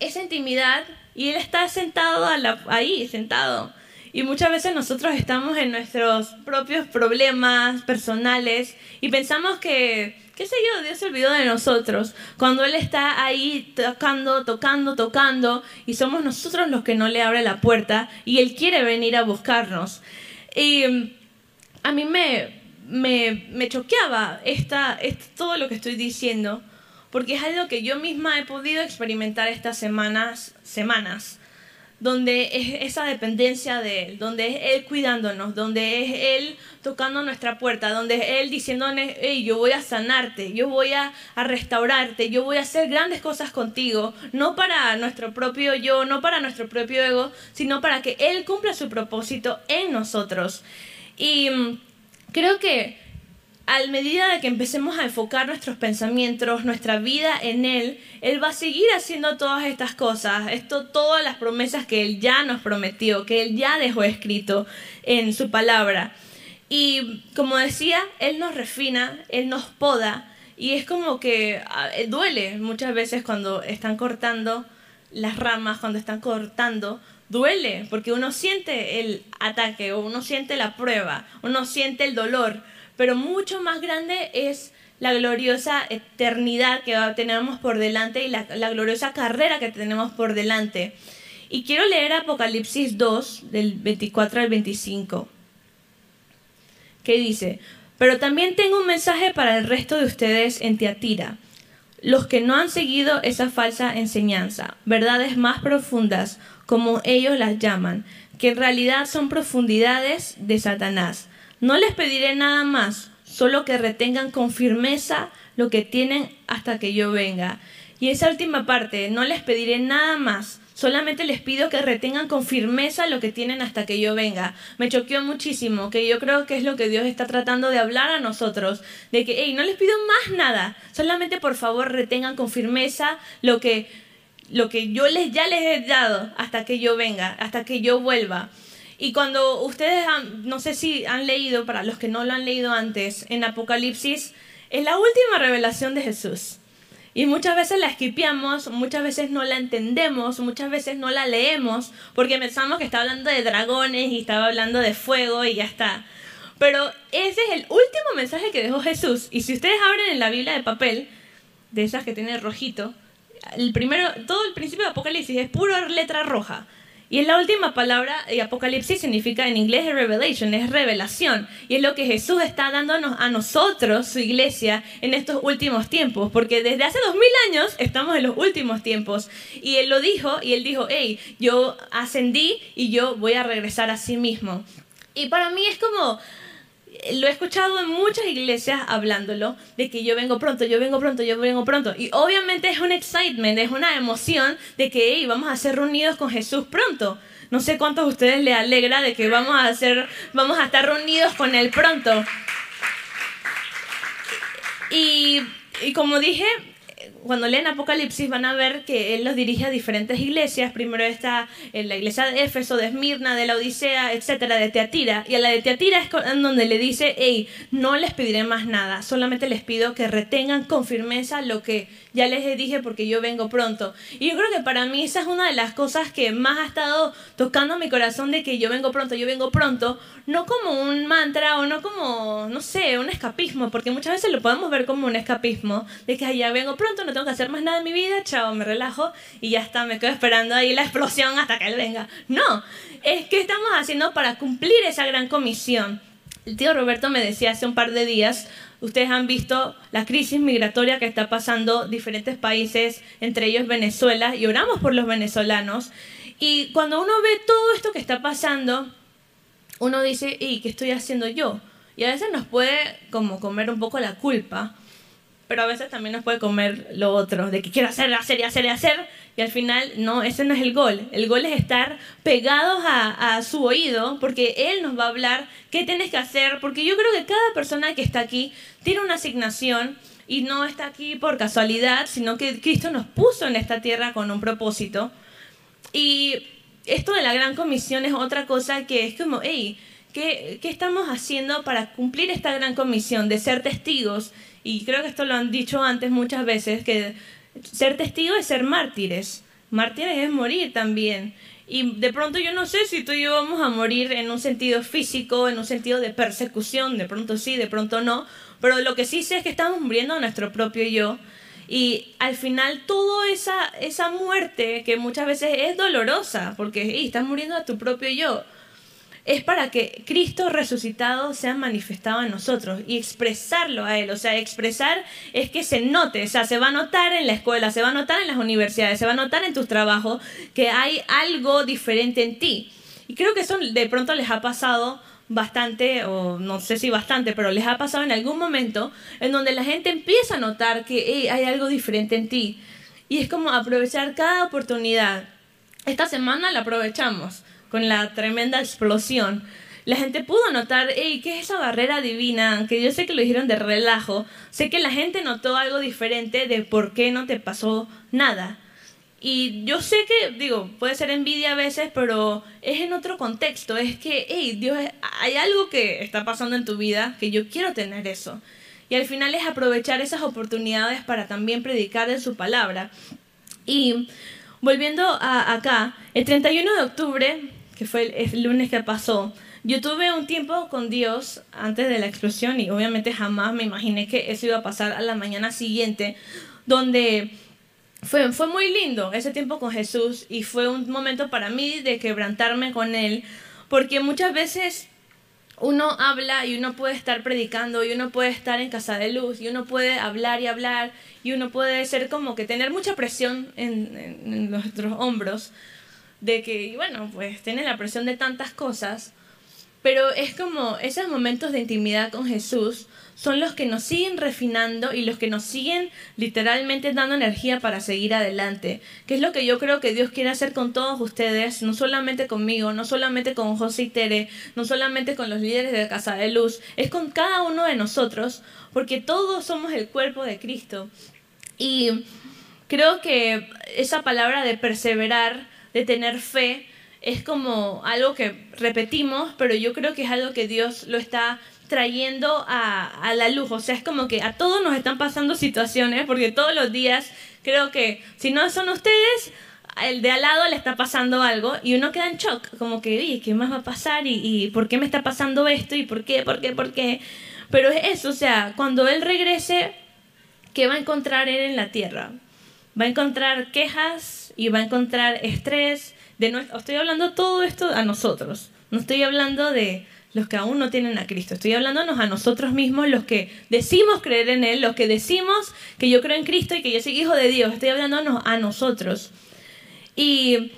esa intimidad y Él está sentado ahí, sentado. Y muchas veces nosotros estamos en nuestros propios problemas personales y pensamos que qué sé yo, Dios se olvidó de nosotros. Cuando Él está ahí tocando, tocando, tocando, y somos nosotros los que no le abre la puerta, y Él quiere venir a buscarnos. Y mm, a mí me, me, me choqueaba esta, todo lo que estoy diciendo, porque es algo que yo misma he podido experimentar estas semanas, semanas donde es esa dependencia de Él, donde es Él cuidándonos, donde es Él tocando nuestra puerta, donde es Él diciéndonos, hey, yo voy a sanarte, yo voy a, a, restaurarte, yo voy a hacer grandes cosas contigo, no para nuestro propio yo, no para nuestro propio ego, sino para que Él cumpla su propósito en nosotros. Y mm, creo que a medida de que empecemos a enfocar nuestros pensamientos, nuestra vida en Él, Él va a seguir haciendo todas estas cosas, esto, todas las promesas que Él ya nos prometió, que Él ya dejó escrito en su palabra. Y como decía, Él nos refina, Él nos poda, y es como que ah, eh, duele muchas veces cuando están cortando las ramas, cuando están cortando, duele, porque uno siente el ataque, uno siente la prueba, uno siente el dolor pero mucho más grande es la gloriosa eternidad que tenemos por delante y la, gloriosa carrera que tenemos por delante. Y quiero leer Apocalipsis 2, del 24 al 25, que dice, pero también tengo un mensaje para el resto de ustedes en Teatira, los que no han seguido esa falsa enseñanza, verdades más profundas, como ellos las llaman, que en realidad son profundidades de Satanás no les pediré nada más, solo que retengan con firmeza lo que tienen hasta que yo venga. Y esa última parte, no les pediré nada más, solamente les pido que retengan con firmeza lo que tienen hasta que yo venga. Me choqueó muchísimo, que yo creo que es lo que Dios está tratando de hablar a nosotros, de que, hey, no les pido más nada, solamente por favor retengan con firmeza lo que, lo que yo les, ya les he dado hasta que yo venga, hasta que yo vuelva. Y cuando ustedes, no sé si han leído, para los que no lo han leído antes, en Apocalipsis, es la última revelación de Jesús. Y muchas veces la esquipeamos, muchas veces no la entendemos, muchas veces no la leemos, porque pensamos que está hablando de dragones y estaba hablando de fuego y ya está. Pero ese es el último mensaje que dejó Jesús. Y si ustedes abren en la Biblia de papel, de esas que tiene rojito, el primero, todo el principio de Apocalipsis es pura letra roja. Y es la última palabra, y Apocalipsis significa en inglés revelation, es revelación. Y es lo que Jesús está dándonos a nosotros, su iglesia, en estos últimos tiempos. Porque desde hace dos mil años estamos en los últimos tiempos. Y Él lo dijo, y Él dijo, hey, yo ascendí y yo voy a regresar a sí mismo. Y para mí es como, lo he escuchado en muchas iglesias hablándolo, de que yo vengo pronto, yo vengo pronto, yo vengo pronto. Y obviamente es un excitement, es una emoción de que vamos a ser reunidos con Jesús pronto. No sé cuántos de ustedes les alegra de que vamos a, hacer, vamos a estar reunidos con Él pronto. Y como dije, cuando leen Apocalipsis van a ver que él los dirige a diferentes iglesias. Primero está en la iglesia de Éfeso, de Esmirna, de la Odisea, etcétera, de Teatira. Y a la de Teatira es donde le dice, hey, no les pediré más nada, solamente les pido que retengan con firmeza lo que ya les dije porque yo vengo pronto. Y yo creo que para mí esa es una de las cosas que más ha estado tocando mi corazón de que yo vengo pronto, yo vengo pronto, no como un mantra o no como, no sé, un escapismo, porque muchas veces lo podemos ver como un escapismo, de que ya vengo pronto, no tengo que hacer más nada en mi vida, chao, me relajo y ya está, me quedo esperando ahí la explosión hasta que él venga. No, es que estamos haciendo para cumplir esa gran comisión El tío Roberto me decía hace un par de días, ustedes han visto la crisis migratoria que está pasando diferentes países, entre ellos Venezuela, y oramos por los venezolanos. Y cuando uno ve todo esto que está pasando, uno dice, ¿y qué estoy haciendo yo? Y a veces nos puede como comer un poco la culpa, pero a veces también nos puede comer lo otro, de que quiero hacer, hacer hacer hacer, y al final no, ese no es el gol. El gol es estar pegados a, a su oído, porque Él nos va a hablar qué tienes que hacer, porque yo creo que cada persona que está aquí tiene una asignación y no está aquí por casualidad, sino que Cristo nos puso en esta tierra con un propósito. Y esto de la gran comisión es otra cosa que es como, hey, ¿qué, ¿qué estamos haciendo para cumplir esta gran comisión de ser testigos? Y creo que esto lo han dicho antes muchas veces, que ser testigo es ser mártires. Mártires es morir también. Y de pronto yo no sé si tú y yo vamos a morir en un sentido físico, en un sentido de persecución, de pronto sí, de pronto no, pero lo que sí sé es que estamos muriendo a nuestro propio yo. Y al final toda esa, esa muerte, que muchas veces es dolorosa, porque estás muriendo a tu propio yo, es para que Cristo resucitado sea manifestado en nosotros y expresarlo a Él. O sea, expresar es que se note, o sea, se va a notar en la escuela, se va a notar en las universidades, se va a notar en tus trabajos que hay algo diferente en ti. Y creo que eso de pronto les ha pasado bastante, o no sé si bastante, pero les ha pasado en algún momento en donde la gente empieza a notar que hay algo diferente en ti. Y es como aprovechar cada oportunidad. Esta semana la aprovechamos con la tremenda explosión, la gente pudo notar, hey, ¿qué es esa barrera divina? Que yo sé que lo dijeron de relajo, sé que la gente notó algo diferente de por qué no te pasó nada. Y yo sé que, digo, puede ser envidia a veces, pero es en otro contexto. Es que, hey, Dios, hay algo que está pasando en tu vida que yo quiero tener eso. Y al final es aprovechar esas oportunidades para también predicar de su palabra. Y volviendo a acá, el 31 de octubre que fue el, lunes que pasó, yo tuve un tiempo con Dios antes de la explosión y obviamente jamás me imaginé que eso iba a pasar a la mañana siguiente, donde fue, fue muy lindo ese tiempo con Jesús y fue un momento para mí de quebrantarme con Él, porque muchas veces uno habla y uno puede estar predicando y uno puede estar en casa de luz y uno puede hablar y hablar y uno puede ser como que tener mucha presión en, en nuestros hombros de que, bueno, pues tiene la presión de tantas cosas, pero es como esos momentos de intimidad con Jesús son los que nos siguen refinando y los que nos siguen literalmente dando energía para seguir adelante, que es lo que yo creo que Dios quiere hacer con todos ustedes, no solamente conmigo, no solamente con José y Tere, no solamente con los líderes de Casa de Luz, es con cada uno de nosotros, porque todos somos el cuerpo de Cristo. Y creo que esa palabra de perseverar, de tener fe es como algo que repetimos, pero yo creo que es algo que Dios lo está trayendo a, a, la luz. O sea, es como que a todos nos están pasando situaciones, porque todos los días creo que si no son ustedes, el de al lado le está pasando algo y uno queda en shock, como que, oye, ¿qué más va a pasar? ¿Y, ¿Y por qué me está pasando esto? ¿Y por qué? ¿Por qué? ¿Por qué? Pero es eso, o sea, cuando Él regrese, ¿qué va a encontrar Él en la tierra? Va a encontrar quejas, y va a encontrar estrés. De nuestro, estoy hablando todo esto a nosotros. No estoy hablando de los que aún no tienen a Cristo. Estoy hablándonos a nosotros mismos, los que decimos creer en Él, los que decimos que yo creo en Cristo y que yo soy hijo de Dios. Estoy hablándonos a nosotros. Y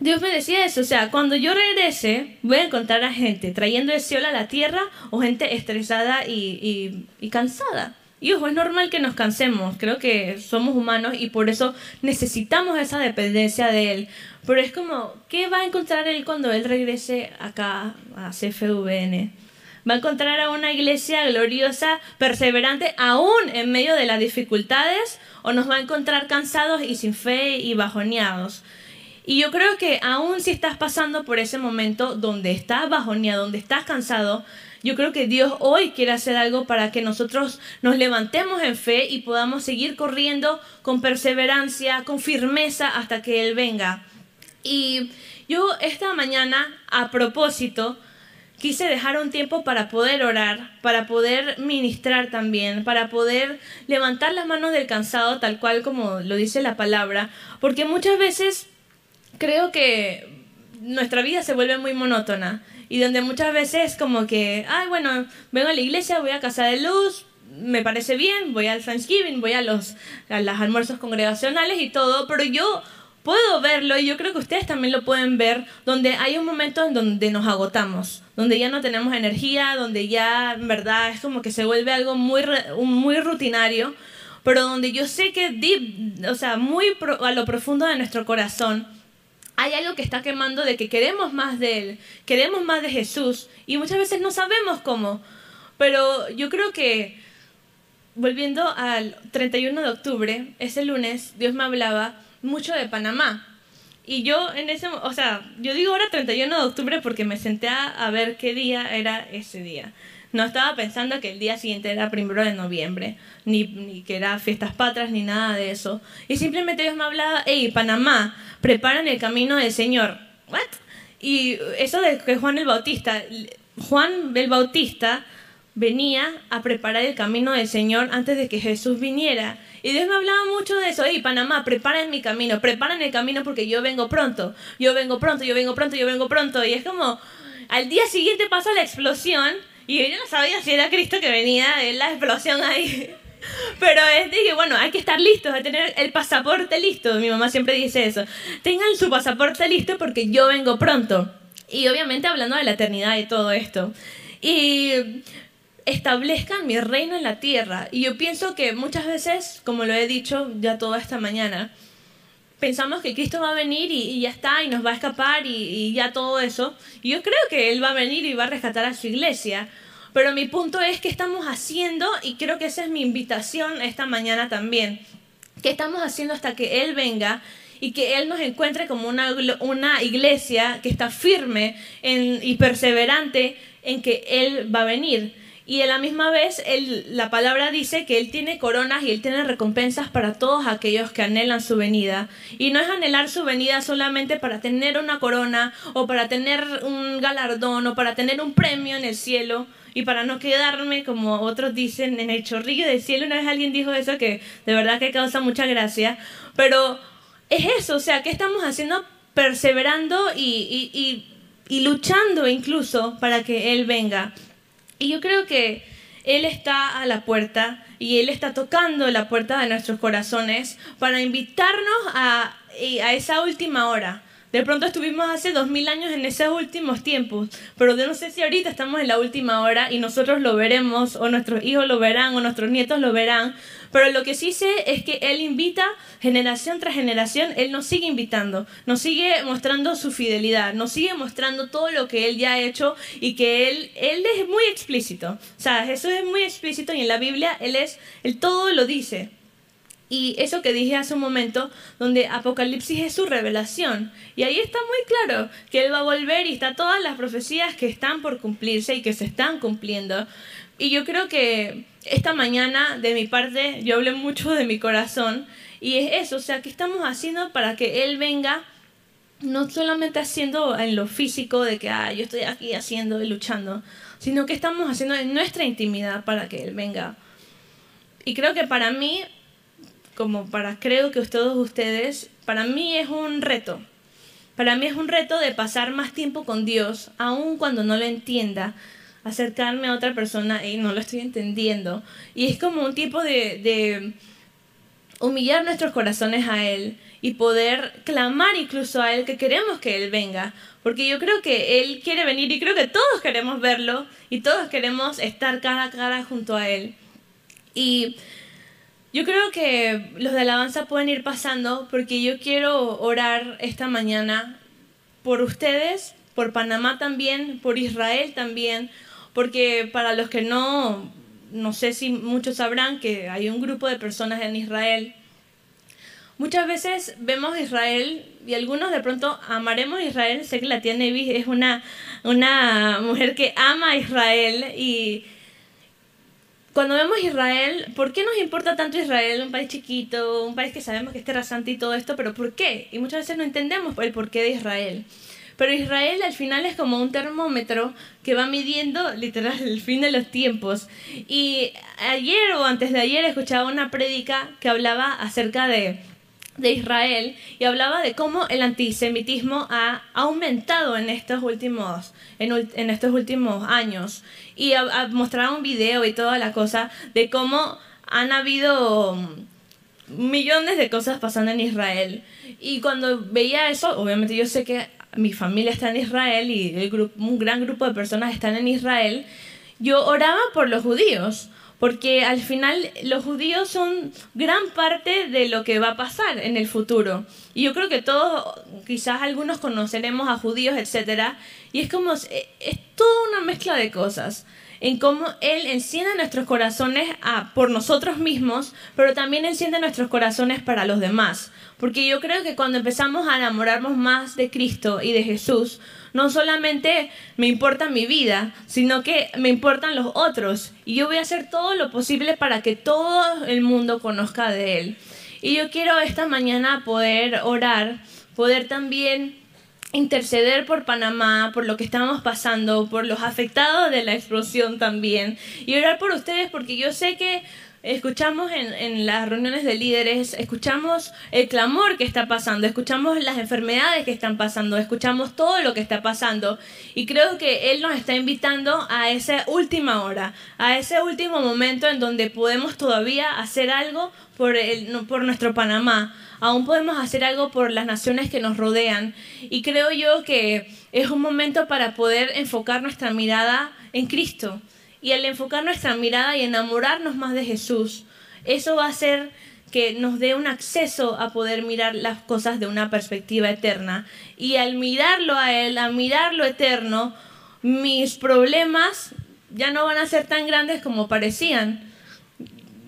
Dios me decía eso, o sea, cuando yo regrese, voy a encontrar a gente trayendo el cielo a la tierra o gente estresada y, y cansada. Y ojo, es normal que nos cansemos, creo que somos humanos y por eso necesitamos esa dependencia de Él. Pero es como, ¿qué va a encontrar Él cuando Él regrese acá a CFVN? Va a encontrar a una iglesia gloriosa, perseverante, aún en medio de las dificultades, o nos va a encontrar cansados y sin fe y bajoneados. Y yo creo que aún si estás pasando por ese momento donde estás bajoneado, donde estás cansado, yo creo que Dios hoy quiere hacer algo para que nosotros nos levantemos en fe y podamos seguir corriendo con perseverancia, con firmeza hasta que Él venga. Y yo esta mañana, a propósito, quise dejar un tiempo para poder orar, para poder ministrar también, para poder levantar las manos del cansado tal cual como lo dice la palabra, porque muchas veces creo que nuestra vida se vuelve muy monótona y donde muchas veces como que, ay, bueno, vengo a la iglesia, voy a casa de luz, me parece bien, voy al Thanksgiving, voy a los, a los almuerzos congregacionales y todo, pero yo puedo verlo y yo creo que ustedes también lo pueden ver, donde hay un momento en donde nos agotamos, donde ya no tenemos energía, donde ya en verdad es como que se vuelve algo muy, muy rutinario, pero donde yo sé que deep, o sea, muy a lo profundo de nuestro corazón, hay algo que está quemando de que queremos más de Él, queremos más de Jesús y muchas veces no sabemos cómo. Pero yo creo que, volviendo al 31 de octubre, ese lunes, Dios me hablaba mucho de Panamá. Y yo en ese, o sea, yo digo ahora 31 de octubre porque me senté a, ver qué día era ese día. No estaba pensando que el día siguiente era primero de noviembre, ni, ni que era fiestas patrias, ni nada de eso. Y simplemente Dios me hablaba, hey, Panamá, preparan el camino del Señor. ¿What? Y eso de que Juan el Bautista, Juan el Bautista venía a preparar el camino del Señor antes de que Jesús viniera. Y Dios me hablaba mucho de eso. Y Panamá, preparen mi camino, preparan el camino porque yo vengo pronto. Yo vengo pronto, yo vengo pronto, yo vengo pronto. Y es como, al día siguiente pasa la explosión y yo no sabía si era Cristo que venía en la explosión ahí. *laughs* Pero es dije, bueno, hay que estar listos, hay que tener el pasaporte listo. Mi mamá siempre dice eso. Tengan su pasaporte listo porque yo vengo pronto. Y obviamente hablando de la eternidad y todo esto. Y establezcan mi reino en la tierra. Y yo pienso que muchas veces, como lo he dicho ya toda esta mañana, pensamos que Cristo va a venir y, ya está, y nos va a escapar y, y, ya todo eso. Y yo creo que Él va a venir y va a rescatar a su iglesia. Pero mi punto es que estamos haciendo, y creo que esa es mi invitación esta mañana también, que estamos haciendo hasta que Él venga y que Él nos encuentre como una, una iglesia que está firme y perseverante en que Él va a venir. Y a la misma vez la palabra dice que Él tiene coronas y Él tiene recompensas para todos aquellos que anhelan su venida. Y no es anhelar su venida solamente para tener una corona o para tener un galardón o para tener un premio en el cielo y para no quedarme, como otros dicen, en el chorrillo del cielo. Una vez alguien dijo eso que de verdad que causa mucha gracia. Pero es eso, o sea, ¿qué estamos haciendo? Perseverando y, y luchando incluso para que Él venga. Y yo creo que Él está a la puerta y Él está tocando la puerta de nuestros corazones para invitarnos a, a esa última hora. De pronto estuvimos hace dos mil años en esos últimos tiempos, pero yo no sé si ahorita estamos en la última hora y nosotros lo veremos, o nuestros hijos lo verán, o nuestros nietos lo verán, pero lo que sí sé es que Él invita generación tras generación, Él nos sigue invitando, nos sigue mostrando su fidelidad, nos sigue mostrando todo lo que Él ya ha hecho y que Él, él es muy explícito. O sea, Jesús es muy explícito y en la Biblia Él es, Él todo lo dice. Y eso que dije hace un momento, donde Apocalipsis es su revelación. Y ahí está muy claro que Él va a volver y está todas las profecías que están por cumplirse y que se están cumpliendo. Y yo creo que esta mañana, de mi parte, yo hablé mucho de mi corazón. Y es eso, o sea, ¿qué estamos haciendo para que Él venga? No solamente haciendo en lo físico de que ah, yo estoy aquí haciendo y luchando, sino que estamos haciendo en nuestra intimidad para que Él venga. Y creo que para mí, como para creo que todos ustedes, para mí es un reto. Para mí es un reto de pasar más tiempo con Dios, aun cuando no lo entienda, acercarme a otra persona y no lo estoy entendiendo. Y es como un tipo de, de humillar nuestros corazones a Él y poder clamar incluso a Él que queremos que Él venga. Porque yo creo que Él quiere venir y creo que todos queremos verlo y todos queremos estar cara a cara junto a Él. Y yo creo que los de alabanza pueden ir pasando porque yo quiero orar esta mañana por ustedes, por Panamá también, por Israel también, porque para los que no, no sé si muchos sabrán que hay un grupo de personas en Israel. Muchas veces vemos Israel y algunos de pronto amaremos Israel. Sé que la tía Nevis es una, una mujer que ama a Israel y cuando vemos Israel, ¿por qué nos importa tanto Israel? Un país chiquito, un país que sabemos que es tierra santa y todo esto, pero ¿por qué? Y muchas veces no entendemos el porqué de Israel. Pero Israel al final es como un termómetro que va midiendo literal el fin de los tiempos. Y ayer o antes de ayer escuchaba una prédica que hablaba acerca de de Israel y hablaba de cómo el antisemitismo ha aumentado en estos últimos, en, estos últimos años. Y mostraba un video y toda la cosa de cómo han habido millones de cosas pasando en Israel. Y cuando veía eso, obviamente yo sé que mi familia está en Israel y el grupo, un gran grupo de personas están en Israel, yo oraba por los judíos porque al final los judíos son gran parte de lo que va a pasar en el futuro. Y yo creo que todos, quizás algunos conoceremos a judíos, etc. Y es como, es, toda una mezcla de cosas en cómo Él enciende nuestros corazones a, por nosotros mismos, pero también enciende nuestros corazones para los demás. Porque yo creo que cuando empezamos a enamorarnos más de Cristo y de Jesús, no solamente me importa mi vida, sino que me importan los otros. Y yo voy a hacer todo lo posible para que todo el mundo conozca de Él. Y yo quiero esta mañana poder orar, poder también interceder por Panamá, por lo que estamos pasando, por los afectados de la explosión también. Y orar por ustedes porque yo sé que escuchamos en, las reuniones de líderes, escuchamos el clamor que está pasando, escuchamos las enfermedades que están pasando, escuchamos todo lo que está pasando. Y creo que Él nos está invitando a esa última hora, a ese último momento en donde podemos todavía hacer algo por, el, por nuestro Panamá, aún podemos hacer algo por las naciones que nos rodean. Y creo yo que es un momento para poder enfocar nuestra mirada en Cristo y al enfocar nuestra mirada y enamorarnos más de Jesús, eso va a hacer que nos dé un acceso a poder mirar las cosas de una perspectiva eterna. Y al mirarlo a Él, a mirar lo eterno, mis problemas ya no van a ser tan grandes como parecían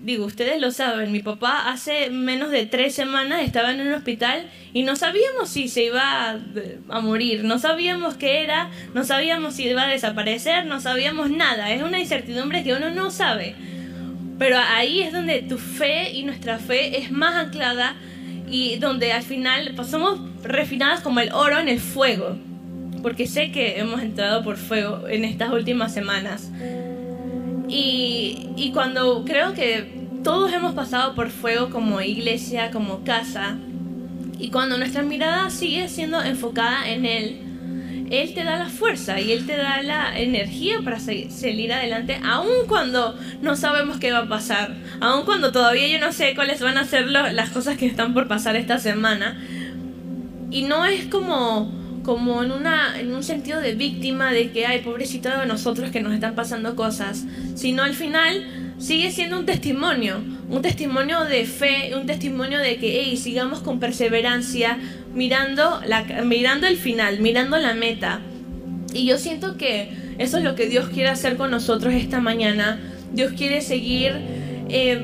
digo, ustedes lo saben, mi papá hace menos de tres semanas estaba en un hospital y no sabíamos si se iba a, morir, no sabíamos qué era, no sabíamos si iba a desaparecer, no sabíamos nada, es una incertidumbre que uno no sabe. Pero ahí es donde tu fe y nuestra fe es más anclada y donde al final pues, somos refinadas como el oro en el fuego, porque sé que hemos entrado por fuego en estas últimas semanas. Y, cuando creo que todos hemos pasado por fuego como iglesia, como casa, y cuando nuestra mirada sigue siendo enfocada en Él, Él te da la fuerza y Él te da la energía para salir adelante, aun cuando no sabemos qué va a pasar, aun cuando todavía yo no sé cuáles van a ser las cosas que están por pasar esta semana. Y no es como como en, una, en un sentido de víctima de que, ay, pobrecito de nosotros que nos están pasando cosas, sino al final sigue siendo un testimonio, un testimonio de fe, un testimonio de que, hey, sigamos con perseverancia, mirando, la, mirando el final, mirando la meta. Y yo siento que eso es lo que Dios quiere hacer con nosotros esta mañana. Dios quiere seguir eh,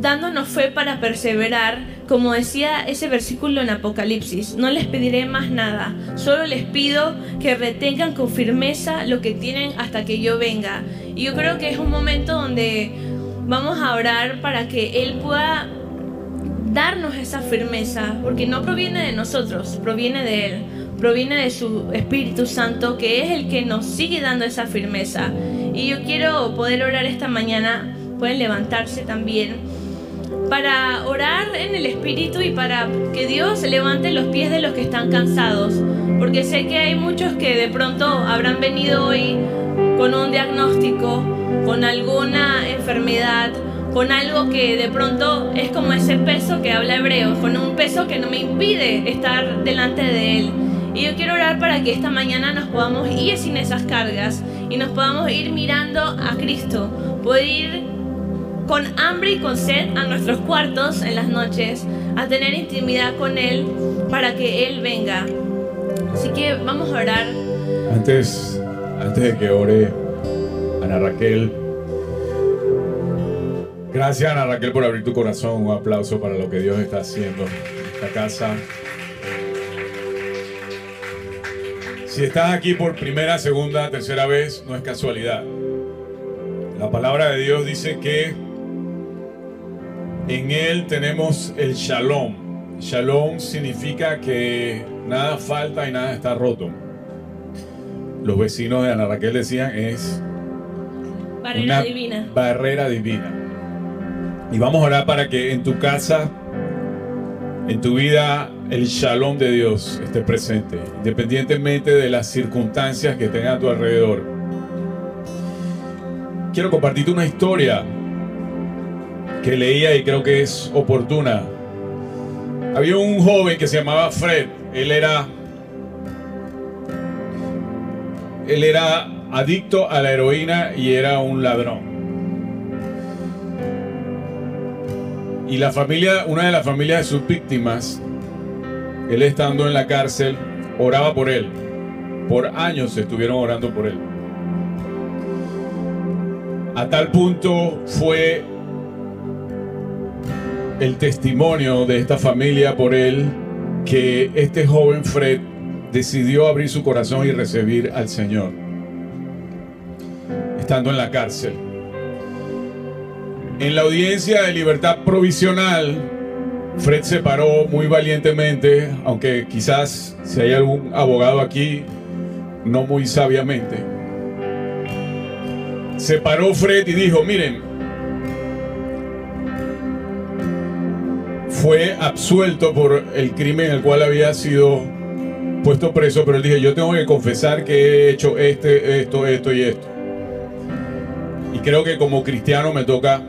dándonos fe para perseverar, como decía ese versículo en Apocalipsis, no les pediré más nada, solo les pido que retengan con firmeza lo que tienen hasta que yo venga. Y yo creo que es un momento donde vamos a orar para que Él pueda darnos esa firmeza, porque no proviene de nosotros, proviene de Él, proviene de su Espíritu Santo, que es el que nos sigue dando esa firmeza. Y yo quiero poder orar esta mañana, pueden levantarse también para orar en el Espíritu y para que Dios levante los pies de los que están cansados. Porque sé que hay muchos que de pronto habrán venido hoy con un diagnóstico, con alguna enfermedad, con algo que de pronto es como ese peso que habla hebreo, con un peso que no me impide estar delante de Él. Y yo quiero orar para que esta mañana nos podamos ir sin esas cargas y nos podamos ir mirando a Cristo, poder ir con hambre y con sed a nuestros cuartos en las noches, a tener intimidad con Él para que Él venga. Así que vamos a orar. Antes, antes de que ore Ana Raquel, gracias Ana Raquel por abrir tu corazón. Un aplauso para lo que Dios está haciendo en esta casa. Si estás aquí por primera, segunda, tercera vez, no es casualidad. La palabra de Dios dice que en Él tenemos el shalom. Shalom significa que nada falta y nada está roto. Los vecinos de Ana Raquel decían es barrera divina. Barrera divina. Y vamos a orar para que en tu casa en tu vida el shalom de Dios esté presente, independientemente de las circunstancias que tengan a tu alrededor. Quiero compartirte una historia que leía y creo que es oportuna. Había un joven que se llamaba Fred. Él era él era adicto a la heroína y era un ladrón. Y la familia, una de las familias de sus víctimas, él estando en la cárcel, oraba por él. Por años estuvieron orando por él. A tal punto fue el testimonio de esta familia por él que este joven Fred decidió abrir su corazón y recibir al Señor, estando en la cárcel. En la audiencia de libertad provisional, Fred se paró muy valientemente, aunque quizás si hay algún abogado aquí, no muy sabiamente. Se paró Fred y dijo, miren, fue absuelto por el crimen en el cual había sido puesto preso, pero él dije, yo tengo que confesar que he hecho este, esto, esto y esto. Y creo que como cristiano me toca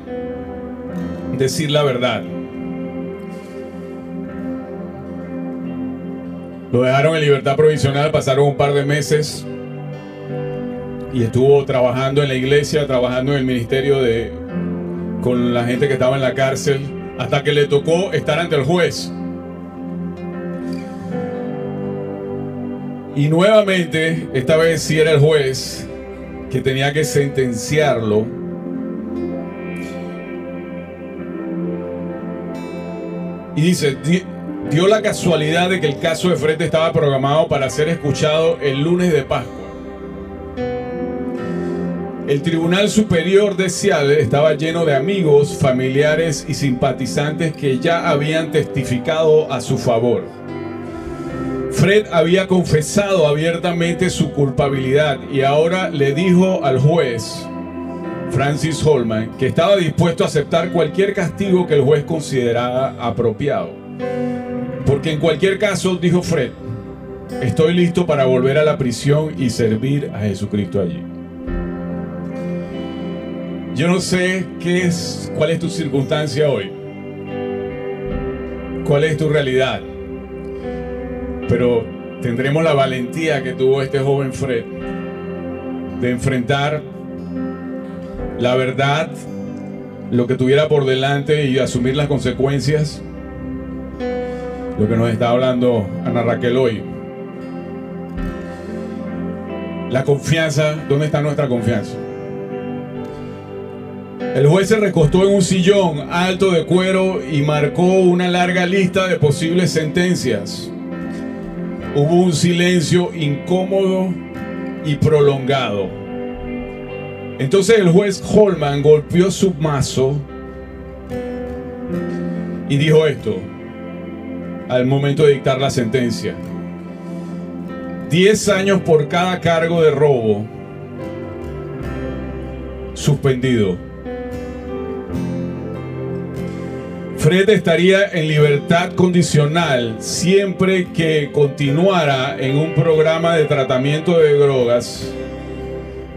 decir la verdad. Lo dejaron en libertad provisional, pasaron un par de meses y estuvo trabajando en la iglesia, trabajando en el ministerio de con la gente que estaba en la cárcel, hasta que le tocó estar ante el juez. Y nuevamente, esta vez sí era el juez que tenía que sentenciarlo. Y dice, dio la casualidad de que el caso de frente estaba programado para ser escuchado el lunes de Pascua. El Tribunal Superior de Seattle estaba lleno de amigos, familiares y simpatizantes que ya habían testificado a su favor. Fred había confesado abiertamente su culpabilidad y ahora le dijo al juez, Francis Holman, que estaba dispuesto a aceptar cualquier castigo que el juez considerara apropiado. Porque en cualquier caso, dijo Fred, estoy listo para volver a la prisión y servir a Jesucristo allí. Yo no sé qué es, cuál es tu circunstancia hoy. ¿Cuál es tu realidad? Pero tendremos la valentía que tuvo este joven Fred de enfrentar la verdad, lo que tuviera por delante y asumir las consecuencias. Lo que nos está hablando Ana Raquel hoy. La confianza, ¿dónde está nuestra confianza? El juez se recostó en un sillón alto de cuero y marcó una larga lista de posibles sentencias. Hubo un silencio incómodo y prolongado. Entonces el juez Holman golpeó su mazo y dijo esto al momento de dictar la sentencia. Diez años por cada cargo de robo suspendido. Fred estaría en libertad condicional siempre que continuara en un programa de tratamiento de drogas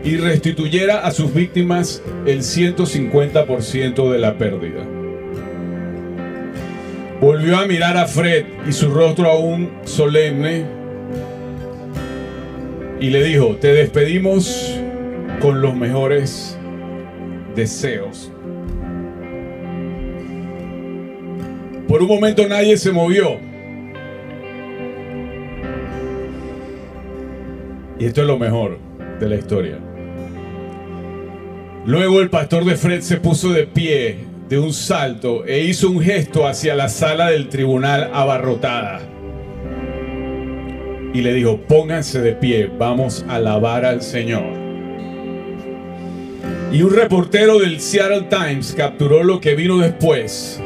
y restituyera a sus víctimas el 150% de la pérdida. Volvió a mirar a Fred y su rostro aún solemne y le dijo, te despedimos con los mejores deseos. Por un momento nadie se movió. Y esto es lo mejor de la historia. Luego el pastor de Fred se puso de pie de un salto e hizo un gesto hacia la sala del tribunal abarrotada. Y le dijo, pónganse de pie, vamos a alabar al Señor. Y un reportero del Seattle Times capturó lo que vino después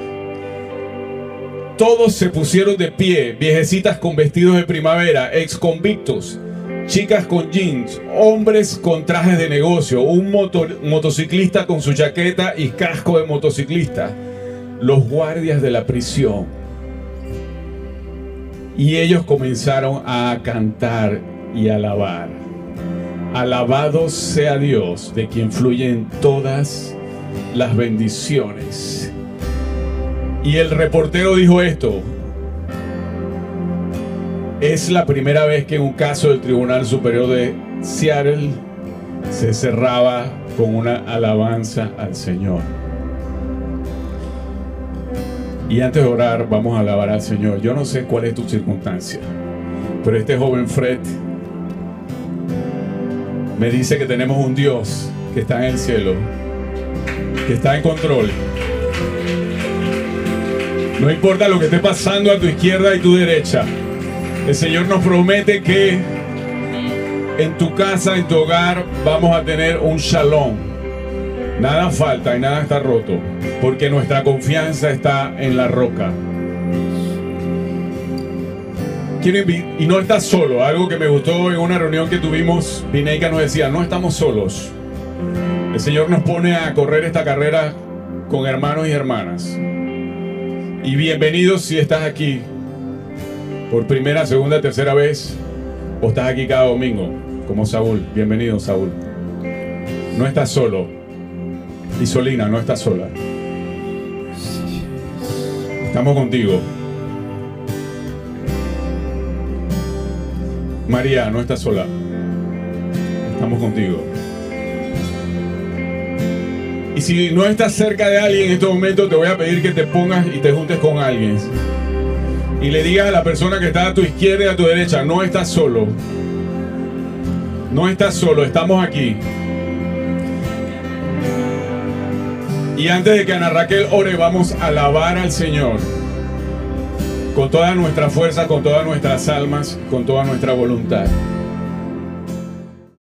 todos se pusieron de pie, viejecitas con vestidos de primavera, ex convictos, chicas con jeans, hombres con trajes de negocio, un motociclista con su chaqueta y casco de motociclista, los guardias de la prisión, Y ellos comenzaron a cantar y alabar. Alabado sea Dios de quien fluyen todas las bendiciones. Y el reportero dijo esto. Es la primera vez que en un caso del Tribunal Superior de Seattle se cerraba con una alabanza al Señor. Y antes de orar, vamos a alabar al Señor. Yo no sé cuál es tu circunstancia, pero este joven Fred me dice que tenemos un Dios que está en el cielo, que está en control. No importa lo que esté pasando a tu izquierda y tu derecha, el Señor nos promete que en tu casa, en tu hogar, vamos a tener un shalom. Nada falta y nada está roto, porque nuestra confianza está en la roca. Quiero y no estás solo. Algo que me gustó en una reunión que tuvimos, Vineika nos decía, no estamos solos. El Señor nos pone a correr esta carrera con hermanos y hermanas. Y bienvenidos si estás aquí por primera, segunda, tercera vez o estás aquí cada domingo, como Saúl. Bienvenido, Saúl. No estás solo. Isolina, no estás sola. Estamos contigo. María, no estás sola. Estamos contigo. Si no estás cerca de alguien en este momento, te voy a pedir que te pongas y te juntes con alguien y le digas a la persona que está a tu izquierda y a tu derecha, no estás solo. No estás solo, estamos aquí. Y antes de que Ana Raquel ore, vamos a alabar al Señor con toda nuestra fuerza, con todas nuestras almas, con toda nuestra voluntad.